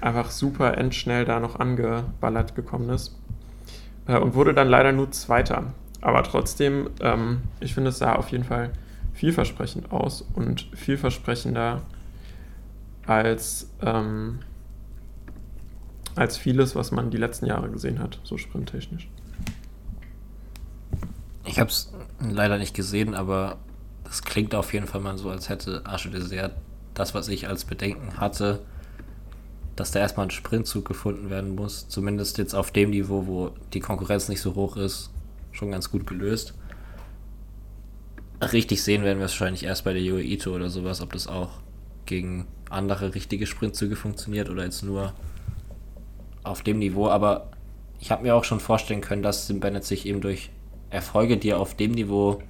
einfach super endschnell da noch angeballert gekommen ist. Äh, und wurde dann leider nur Zweiter. Aber trotzdem, ähm, ich finde, es sah auf jeden Fall vielversprechend aus und vielversprechender als, ähm, als vieles, was man die letzten Jahre gesehen hat, so sprinttechnisch. Ich habe es leider nicht gesehen, aber das klingt auf jeden Fall mal so, als hätte Arche Dessert das, was ich als Bedenken hatte, dass da erstmal ein Sprintzug gefunden werden muss. Zumindest jetzt auf dem Niveau, wo die Konkurrenz nicht so hoch ist, schon ganz gut gelöst. Richtig sehen werden wir es wahrscheinlich erst bei der Tour oder sowas, ob das auch gegen andere richtige Sprintzüge funktioniert oder jetzt nur auf dem Niveau. Aber ich habe mir auch schon vorstellen können, dass Sim Bennett sich eben durch Erfolge, die er auf dem Niveau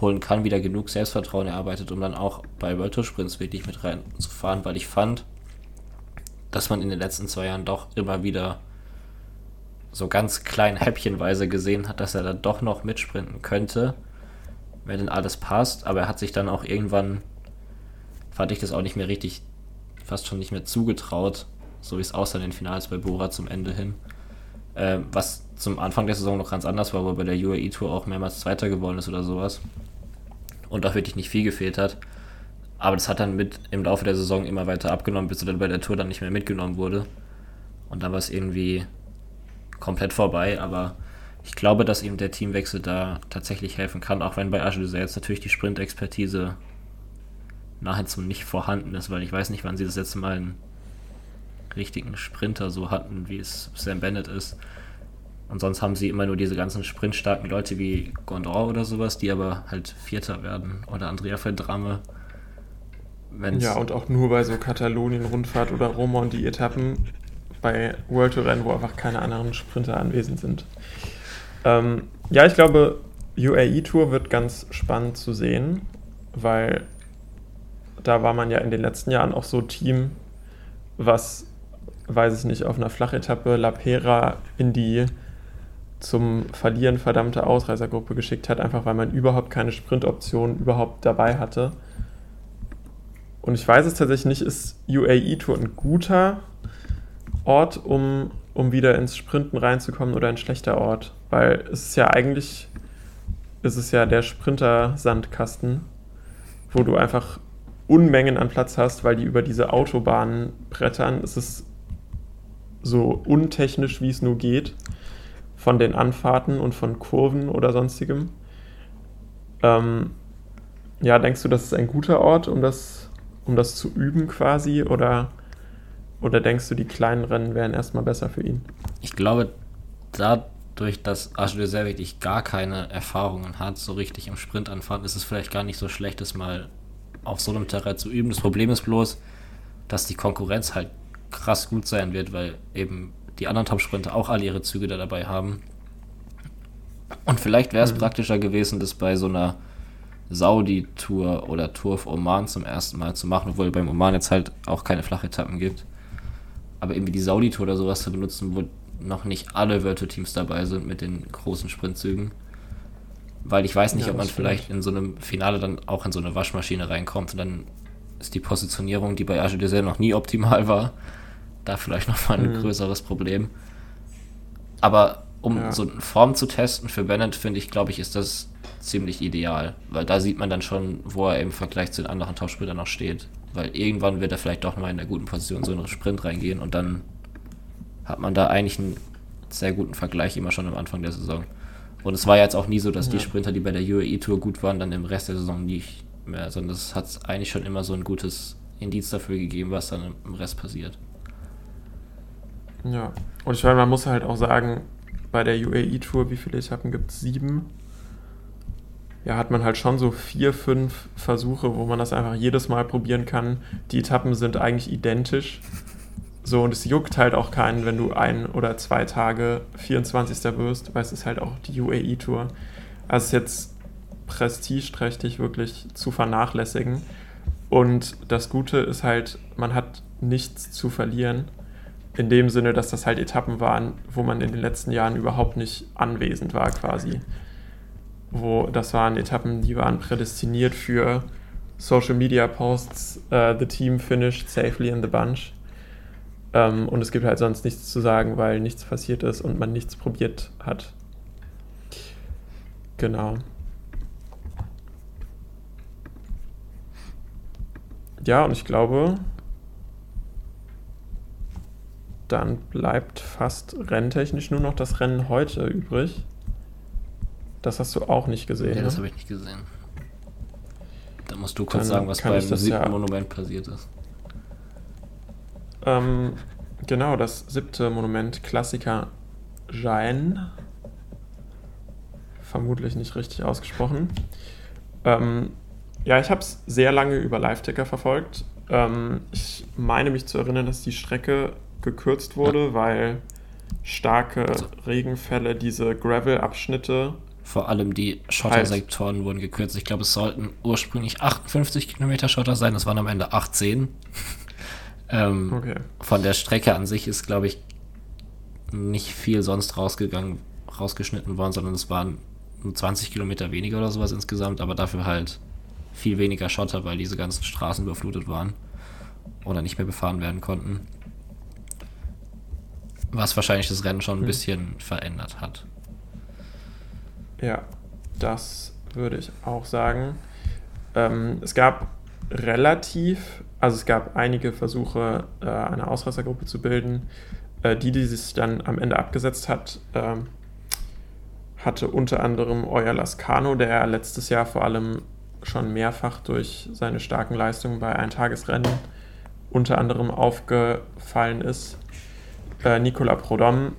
holen kann, wieder genug Selbstvertrauen erarbeitet, um dann auch bei World Tour Sprints wirklich mit reinzufahren, weil ich fand, dass man in den letzten zwei Jahren doch immer wieder so ganz klein häppchenweise gesehen hat, dass er da doch noch mitsprinten könnte, wenn denn alles passt. Aber er hat sich dann auch irgendwann, fand ich das auch nicht mehr richtig, fast schon nicht mehr zugetraut, so wie es aussah in den Finals bei Bora zum Ende hin. Äh, was zum Anfang der Saison noch ganz anders war, wo er bei der UAE Tour auch mehrmals Zweiter geworden ist oder sowas. Und auch wirklich nicht viel gefehlt hat. Aber das hat dann mit im Laufe der Saison immer weiter abgenommen, bis er dann bei der Tour dann nicht mehr mitgenommen wurde. Und dann war es irgendwie komplett vorbei. Aber ich glaube, dass ihm der Teamwechsel da tatsächlich helfen kann, auch wenn bei Agile jetzt natürlich die Sprint-Expertise nahezu nicht vorhanden ist, weil ich weiß nicht, wann sie das letzte Mal einen richtigen Sprinter so hatten, wie es Sam Bennett ist. Und sonst haben sie immer nur diese ganzen sprintstarken Leute wie Gondor oder sowas, die aber halt Vierter werden. Oder Andrea Verdramme. Wenn's ja, und auch nur bei so Katalonien-Rundfahrt oder Roma und die Etappen bei World Tour Rennen, wo einfach keine anderen Sprinter anwesend sind. Ähm, ja, ich glaube, UAE Tour wird ganz spannend zu sehen, weil da war man ja in den letzten Jahren auch so Team, was, weiß ich nicht, auf einer Flachetappe La Pera in die zum Verlieren verdammte Ausreißergruppe geschickt hat, einfach weil man überhaupt keine Sprintoption überhaupt dabei hatte. Und ich weiß es tatsächlich nicht, ist UAE Tour ein guter Ort, um, um wieder ins Sprinten reinzukommen oder ein schlechter Ort? Weil es ist ja eigentlich, ist es ja der Sprinter-Sandkasten, wo du einfach Unmengen an Platz hast, weil die über diese Autobahnen brettern. Es ist so untechnisch, wie es nur geht, von den Anfahrten und von Kurven oder sonstigem. Ähm, ja, denkst du, das ist ein guter Ort, um das, um das zu üben quasi? Oder, oder denkst du, die kleinen Rennen wären erstmal besser für ihn? Ich glaube, dadurch, dass sehr wirklich gar keine Erfahrungen hat, so richtig im Sprint anfahren, ist es vielleicht gar nicht so schlecht, das mal auf so einem Terrain zu üben. Das Problem ist bloß, dass die Konkurrenz halt krass gut sein wird, weil eben die anderen Top-Sprinter auch alle ihre Züge da dabei haben. Und vielleicht wäre es mhm. praktischer gewesen, das bei so einer Saudi-Tour oder Tour of Oman zum ersten Mal zu machen, obwohl beim Oman jetzt halt auch keine Flachetappen gibt. Aber irgendwie die Saudi-Tour oder sowas zu benutzen, wo noch nicht alle Virtual Teams dabei sind mit den großen Sprintzügen. Weil ich weiß nicht, ja, ob man vielleicht in so einem Finale dann auch in so eine Waschmaschine reinkommt und dann ist die Positionierung, die bei Arche noch nie optimal war, da vielleicht noch mal ein mhm. größeres Problem. Aber um ja. so eine Form zu testen für Bennett, finde ich, glaube ich, ist das ziemlich ideal. Weil da sieht man dann schon, wo er im Vergleich zu den anderen Tauschspielern noch steht. Weil irgendwann wird er vielleicht doch mal in der guten Position so in einen Sprint reingehen und dann hat man da eigentlich einen sehr guten Vergleich immer schon am Anfang der Saison. Und es war ja jetzt auch nie so, dass ja. die Sprinter, die bei der UAE Tour gut waren, dann im Rest der Saison nicht mehr, sondern es hat eigentlich schon immer so ein gutes Indiz dafür gegeben, was dann im Rest passiert. Ja, und ich meine, man muss halt auch sagen, bei der UAE Tour, wie viele Etappen gibt es? Sieben. Ja, hat man halt schon so vier, fünf Versuche, wo man das einfach jedes Mal probieren kann. Die Etappen sind eigentlich identisch. So, und es juckt halt auch keinen, wenn du ein oder zwei Tage 24. wirst, weil es ist halt auch die UAE-Tour. Also es ist jetzt prestigeträchtig wirklich zu vernachlässigen. Und das Gute ist halt, man hat nichts zu verlieren. In dem Sinne, dass das halt Etappen waren, wo man in den letzten Jahren überhaupt nicht anwesend war, quasi. Wo das waren Etappen, die waren prädestiniert für Social Media Posts, uh, the team finished safely in the bunch ähm, und es gibt halt sonst nichts zu sagen, weil nichts passiert ist und man nichts probiert hat. Genau. Ja, und ich glaube, dann bleibt fast renntechnisch nur noch das Rennen heute übrig. Das hast du auch nicht gesehen. Das ne? habe ich nicht gesehen. Da musst du kurz dann sagen, was beim siebten ja Monument passiert ist. Ähm, genau, das siebte Monument, Klassiker Jain. Vermutlich nicht richtig ausgesprochen. Ähm, ja, ich habe es sehr lange über Live-Ticker verfolgt. Ähm, ich meine mich zu erinnern, dass die Strecke gekürzt wurde, ja. weil starke also, Regenfälle diese Gravel-Abschnitte. Vor allem die Schottersektoren halt. wurden gekürzt. Ich glaube, es sollten ursprünglich 58 Kilometer Schotter sein, das waren am Ende 18. *laughs* Ähm, okay. Von der Strecke an sich ist, glaube ich, nicht viel sonst rausgegangen, rausgeschnitten worden, sondern es waren 20 Kilometer weniger oder sowas insgesamt, aber dafür halt viel weniger Schotter, weil diese ganzen Straßen überflutet waren oder nicht mehr befahren werden konnten. Was wahrscheinlich das Rennen schon ein hm. bisschen verändert hat. Ja, das würde ich auch sagen. Ähm, es gab relativ also es gab einige Versuche, äh, eine Ausreißergruppe zu bilden. Äh, die, die sich dann am Ende abgesetzt hat, ähm, hatte unter anderem Euer Lascano, der letztes Jahr vor allem schon mehrfach durch seine starken Leistungen bei Eintagesrennen unter anderem aufgefallen ist. Äh, Nicolas Prodom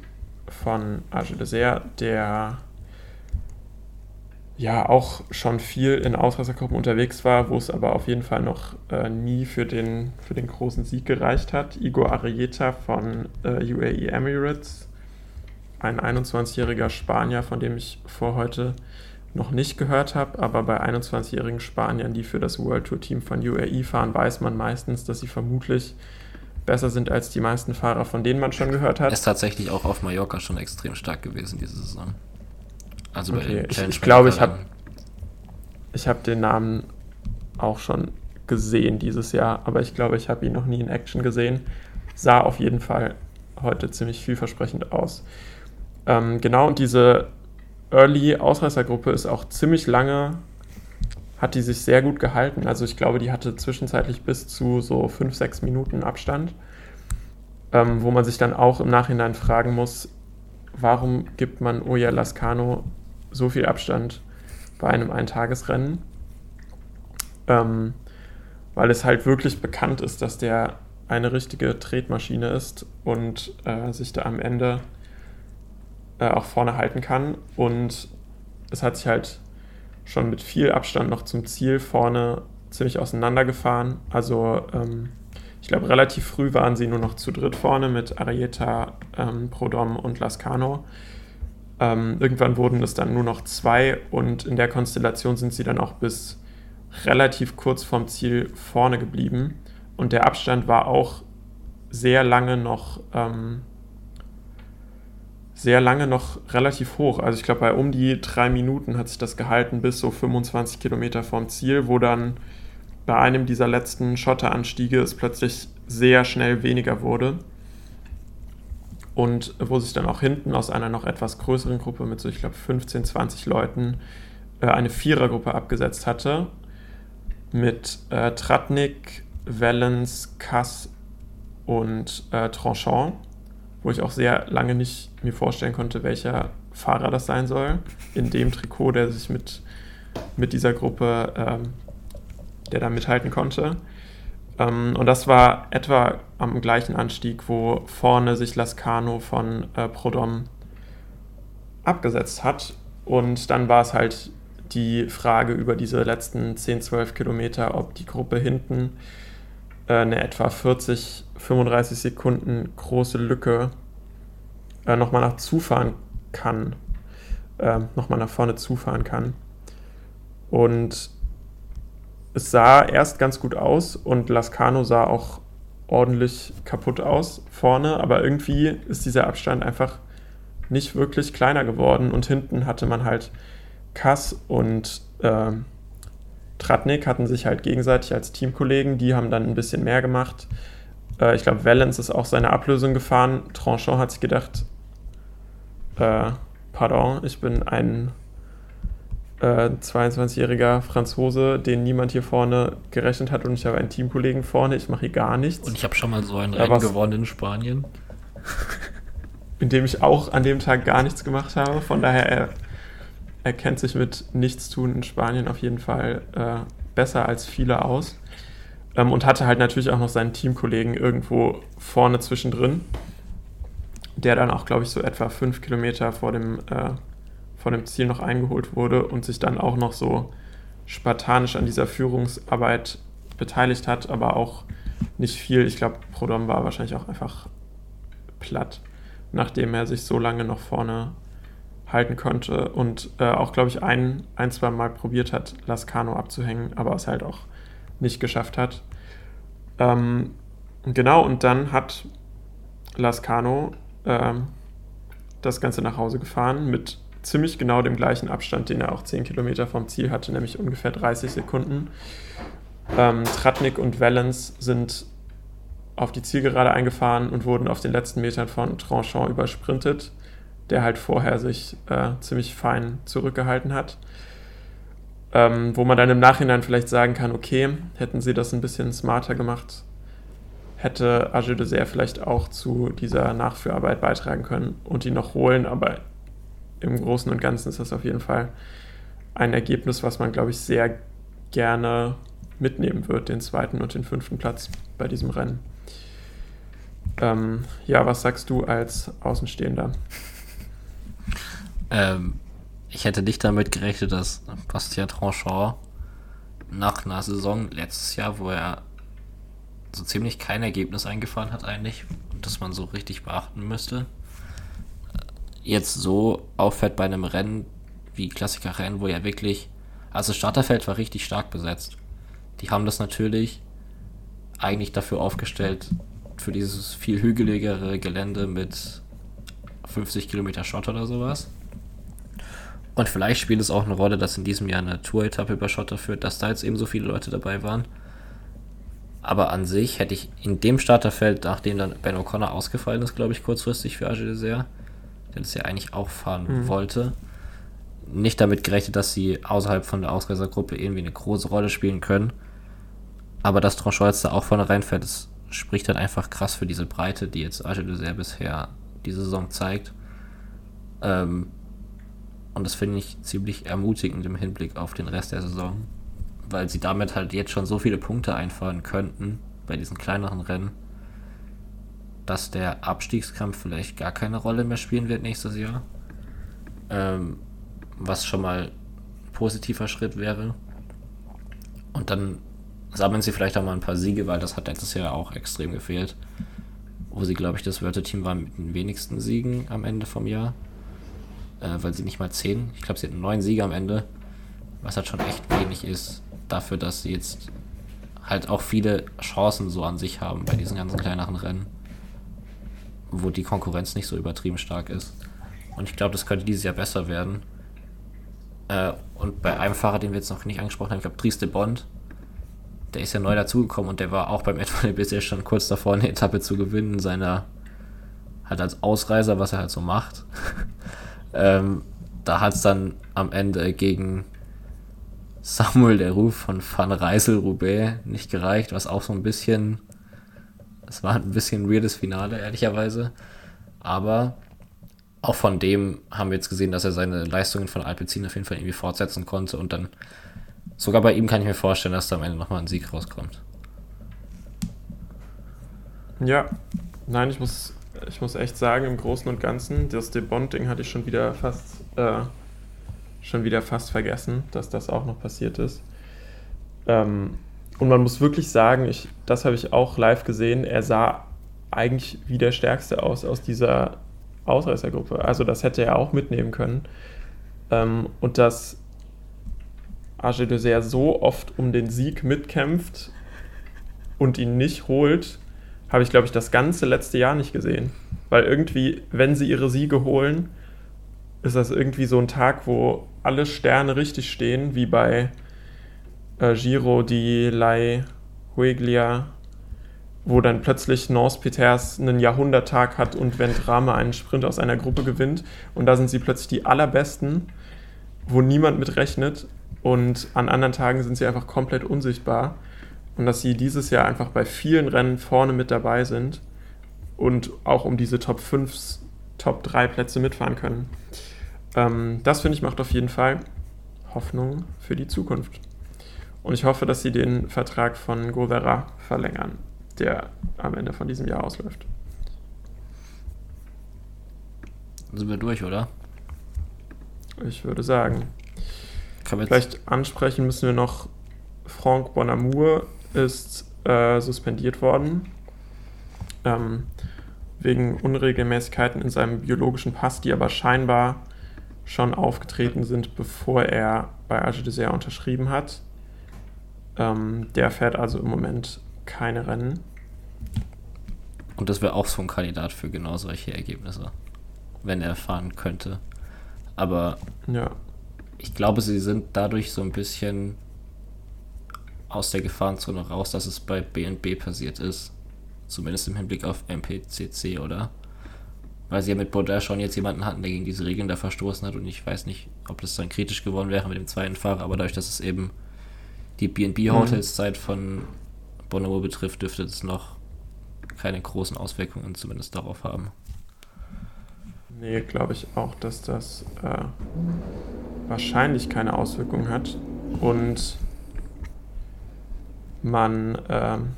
von Age Desert, der ja auch schon viel in Ausreißergruppen unterwegs war, wo es aber auf jeden Fall noch äh, nie für den, für den großen Sieg gereicht hat. Igor Arrieta von äh, UAE Emirates, ein 21-jähriger Spanier, von dem ich vor heute noch nicht gehört habe, aber bei 21-jährigen Spaniern, die für das World Tour Team von UAE fahren, weiß man meistens, dass sie vermutlich besser sind als die meisten Fahrer, von denen man schon gehört hat. Er ist tatsächlich auch auf Mallorca schon extrem stark gewesen diese Saison. Also okay. ich, ich glaube, ich habe ich hab den Namen auch schon gesehen dieses Jahr, aber ich glaube, ich habe ihn noch nie in Action gesehen. Sah auf jeden Fall heute ziemlich vielversprechend aus. Ähm, genau, und diese Early-Ausreißergruppe ist auch ziemlich lange, hat die sich sehr gut gehalten. Also ich glaube, die hatte zwischenzeitlich bis zu so 5, 6 Minuten Abstand, ähm, wo man sich dann auch im Nachhinein fragen muss, warum gibt man Oya Lascano so viel Abstand bei einem Eintagesrennen. Ähm, weil es halt wirklich bekannt ist, dass der eine richtige Tretmaschine ist und äh, sich da am Ende äh, auch vorne halten kann. Und es hat sich halt schon mit viel Abstand noch zum Ziel vorne ziemlich auseinandergefahren. Also ähm, ich glaube, relativ früh waren sie nur noch zu dritt vorne mit Arieta, ähm, Prodom und Lascano. Ähm, irgendwann wurden es dann nur noch zwei und in der Konstellation sind sie dann auch bis relativ kurz vorm Ziel vorne geblieben. Und der Abstand war auch sehr lange noch ähm, sehr lange noch relativ hoch. Also ich glaube, bei um die drei Minuten hat sich das gehalten bis so 25 Kilometer vorm Ziel, wo dann bei einem dieser letzten Schotteranstiege es plötzlich sehr schnell weniger wurde und wo sich dann auch hinten aus einer noch etwas größeren Gruppe mit so, ich glaube, 15, 20 Leuten äh, eine Vierergruppe abgesetzt hatte mit äh, Tratnik, Valens, Kass und äh, Tranchant, wo ich auch sehr lange nicht mir vorstellen konnte, welcher Fahrer das sein soll, in dem Trikot, der sich mit, mit dieser Gruppe, ähm, der da mithalten konnte. Ähm, und das war etwa am gleichen Anstieg, wo vorne sich Lascano von äh, Prodom abgesetzt hat. Und dann war es halt die Frage über diese letzten 10, 12 Kilometer, ob die Gruppe hinten eine etwa 40, 35 Sekunden große Lücke äh, nochmal nach zufahren kann, äh, nochmal nach vorne zufahren kann. Und es sah erst ganz gut aus und Lascano sah auch ordentlich kaputt aus vorne, aber irgendwie ist dieser Abstand einfach nicht wirklich kleiner geworden und hinten hatte man halt Kass und äh, Tratnik hatten sich halt gegenseitig als Teamkollegen, die haben dann ein bisschen mehr gemacht. Äh, ich glaube, Valens ist auch seine Ablösung gefahren. Tranchant hat sich gedacht, äh, pardon, ich bin ein äh, 22-jähriger Franzose, den niemand hier vorne gerechnet hat und ich habe einen Teamkollegen vorne, ich mache hier gar nichts. Und ich habe schon mal so ein Rennen gewonnen in Spanien. *laughs* in dem ich auch an dem Tag gar nichts gemacht habe, von daher er, kennt sich mit Nichtstun in Spanien auf jeden Fall äh, besser als viele aus. Ähm, und hatte halt natürlich auch noch seinen Teamkollegen irgendwo vorne zwischendrin, der dann auch, glaube ich, so etwa fünf Kilometer vor dem äh, von dem Ziel noch eingeholt wurde und sich dann auch noch so spartanisch an dieser Führungsarbeit beteiligt hat, aber auch nicht viel. Ich glaube, Prodom war wahrscheinlich auch einfach platt, nachdem er sich so lange noch vorne halten konnte und äh, auch, glaube ich, ein, ein, zwei Mal probiert hat, Lascano abzuhängen, aber es halt auch nicht geschafft hat. Ähm, genau, und dann hat Lascano ähm, das Ganze nach Hause gefahren mit ziemlich genau dem gleichen Abstand, den er auch 10 Kilometer vom Ziel hatte, nämlich ungefähr 30 Sekunden. Ähm, Tratnik und Valens sind auf die Zielgerade eingefahren und wurden auf den letzten Metern von Tranchant übersprintet, der halt vorher sich äh, ziemlich fein zurückgehalten hat. Ähm, wo man dann im Nachhinein vielleicht sagen kann, okay, hätten sie das ein bisschen smarter gemacht, hätte Agile de vielleicht auch zu dieser Nachführarbeit beitragen können und ihn noch holen, aber im Großen und Ganzen ist das auf jeden Fall ein Ergebnis, was man, glaube ich, sehr gerne mitnehmen wird, den zweiten und den fünften Platz bei diesem Rennen. Ähm, ja, was sagst du als Außenstehender? Ähm, ich hätte nicht damit gerechnet, dass Bastien Tranchant nach einer Saison letztes Jahr, wo er so ziemlich kein Ergebnis eingefahren hat eigentlich, das man so richtig beachten müsste, jetzt so auffällt bei einem Rennen wie Klassiker-Rennen, wo er wirklich, also das Starterfeld war richtig stark besetzt. Die haben das natürlich eigentlich dafür aufgestellt, für dieses viel hügeligere Gelände mit 50 Kilometer Schott oder sowas. Und vielleicht spielt es auch eine Rolle, dass in diesem Jahr eine Tour-Etappe über Schotter führt, dass da jetzt eben so viele Leute dabei waren. Aber an sich hätte ich in dem Starterfeld, nachdem dann Ben O'Connor ausgefallen ist, glaube ich, kurzfristig für Agile Dessert, der das ja eigentlich auch fahren mhm. wollte, nicht damit gerechnet, dass sie außerhalb von der Ausreisergruppe irgendwie eine große Rolle spielen können. Aber dass Tranchol da auch vorne reinfällt, das spricht dann einfach krass für diese Breite, die jetzt Agile Dessert bisher diese Saison zeigt. Ähm, und das finde ich ziemlich ermutigend im Hinblick auf den Rest der Saison, weil sie damit halt jetzt schon so viele Punkte einfahren könnten bei diesen kleineren Rennen, dass der Abstiegskampf vielleicht gar keine Rolle mehr spielen wird nächstes Jahr. Ähm, was schon mal ein positiver Schritt wäre. Und dann sammeln sie vielleicht auch mal ein paar Siege, weil das hat letztes Jahr auch extrem gefehlt. Wo sie, glaube ich, das Wörterteam waren mit den wenigsten Siegen am Ende vom Jahr äh, weil sie nicht mal zehn, ich glaube, sie hatten neun Siege am Ende, was halt schon echt wenig ist dafür, dass sie jetzt halt auch viele Chancen so an sich haben bei diesen ganzen kleineren Rennen, wo die Konkurrenz nicht so übertrieben stark ist. Und ich glaube, das könnte dieses Jahr besser werden. Äh, und bei einem Fahrer, den wir jetzt noch nicht angesprochen haben, ich glaube, Trieste Bond, der ist ja neu dazugekommen und der war auch beim *laughs* Edwin bisher schon kurz davor, eine Etappe zu gewinnen, seiner halt als Ausreiser, was er halt so macht. *laughs* Ähm, da hat es dann am Ende gegen Samuel der Ruf von Van Reisel Roubaix nicht gereicht, was auch so ein bisschen, es war ein bisschen ein weirdes Finale, ehrlicherweise. Aber auch von dem haben wir jetzt gesehen, dass er seine Leistungen von Alpecin auf jeden Fall irgendwie fortsetzen konnte und dann sogar bei ihm kann ich mir vorstellen, dass da am Ende nochmal ein Sieg rauskommt. Ja, nein, ich muss ich muss echt sagen, im Großen und Ganzen, das Debond-Ding hatte ich schon wieder fast äh, schon wieder fast vergessen, dass das auch noch passiert ist. Ähm, und man muss wirklich sagen, ich, das habe ich auch live gesehen, er sah eigentlich wie der Stärkste aus aus dieser Ausreißergruppe. Also das hätte er auch mitnehmen können. Ähm, und dass Age de so oft um den Sieg mitkämpft und ihn nicht holt, habe ich, glaube ich, das ganze letzte Jahr nicht gesehen. Weil irgendwie, wenn sie ihre Siege holen, ist das irgendwie so ein Tag, wo alle Sterne richtig stehen, wie bei äh, Giro di Lai Hueglia, wo dann plötzlich Nance Peters einen Jahrhunderttag hat und Vendrame einen Sprint aus einer Gruppe gewinnt. Und da sind sie plötzlich die allerbesten, wo niemand mit rechnet. Und an anderen Tagen sind sie einfach komplett unsichtbar und dass sie dieses Jahr einfach bei vielen Rennen vorne mit dabei sind und auch um diese Top 5, Top 3 Plätze mitfahren können. Ähm, das finde ich macht auf jeden Fall Hoffnung für die Zukunft. Und ich hoffe, dass sie den Vertrag von Govera verlängern, der am Ende von diesem Jahr ausläuft. Sind wir durch, oder? Ich würde sagen. Vielleicht ansprechen müssen wir noch Franck Bonamour, ist äh, suspendiert worden. Ähm, wegen Unregelmäßigkeiten in seinem biologischen Pass, die aber scheinbar schon aufgetreten sind, bevor er bei Dessert unterschrieben hat. Ähm, der fährt also im Moment keine Rennen. Und das wäre auch so ein Kandidat für genau solche Ergebnisse, wenn er fahren könnte. Aber ja. ich glaube, sie sind dadurch so ein bisschen aus der Gefahrenzone raus, dass es bei BNB passiert ist. Zumindest im Hinblick auf MPCC, oder? Weil sie ja mit Baudin schon jetzt jemanden hatten, der gegen diese Regeln da verstoßen hat und ich weiß nicht, ob das dann kritisch geworden wäre mit dem zweiten Fahrer, aber dadurch, dass es eben die BNB-Hotels-Zeit von Bonomo betrifft, dürfte es noch keine großen Auswirkungen zumindest darauf haben. Nee, glaube ich auch, dass das äh, wahrscheinlich keine Auswirkungen hat. Und man, ähm,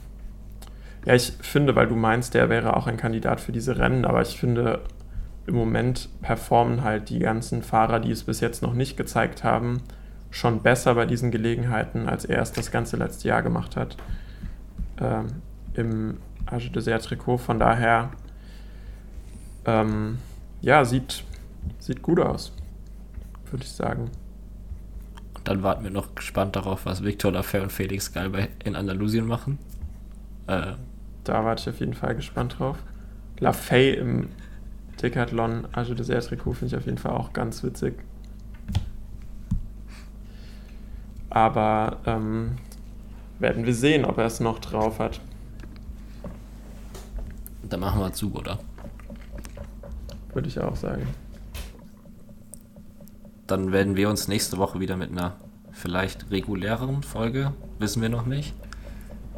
ja, ich finde, weil du meinst, der wäre auch ein Kandidat für diese Rennen, aber ich finde, im Moment performen halt die ganzen Fahrer, die es bis jetzt noch nicht gezeigt haben, schon besser bei diesen Gelegenheiten, als er es das ganze letzte Jahr gemacht hat. Ähm, Im Age Desert Trikot. Von daher, ähm, ja, sieht, sieht gut aus, würde ich sagen. Dann warten wir noch gespannt darauf, was Victor Lafay und Felix Galber in Andalusien machen. Äh, da warte ich auf jeden Fall gespannt drauf. Lafay im Decathlon Age Desert Trikot finde ich auf jeden Fall auch ganz witzig. Aber ähm, werden wir sehen, ob er es noch drauf hat. Dann machen wir zu, oder? Würde ich auch sagen. Dann werden wir uns nächste Woche wieder mit einer vielleicht reguläreren Folge, wissen wir noch nicht.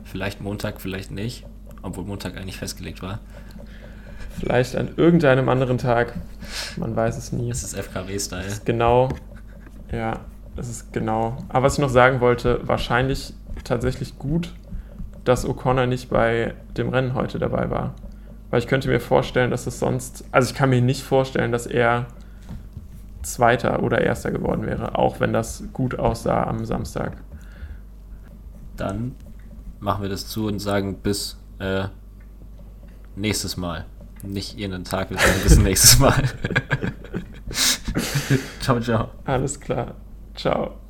Vielleicht Montag, vielleicht nicht, obwohl Montag eigentlich festgelegt war. Vielleicht an irgendeinem anderen Tag. Man weiß es nie. Es ist FKW-Style. Genau. Ja, es ist genau. Aber was ich noch sagen wollte, wahrscheinlich tatsächlich gut, dass O'Connor nicht bei dem Rennen heute dabei war. Weil ich könnte mir vorstellen, dass es sonst. Also ich kann mir nicht vorstellen, dass er Zweiter oder Erster geworden wäre, auch wenn das gut aussah am Samstag. Dann machen wir das zu und sagen bis äh, nächstes Mal. Nicht irgendeinen Tag, wir sagen bis *laughs* nächstes Mal. *laughs* ciao, ciao. Alles klar. Ciao.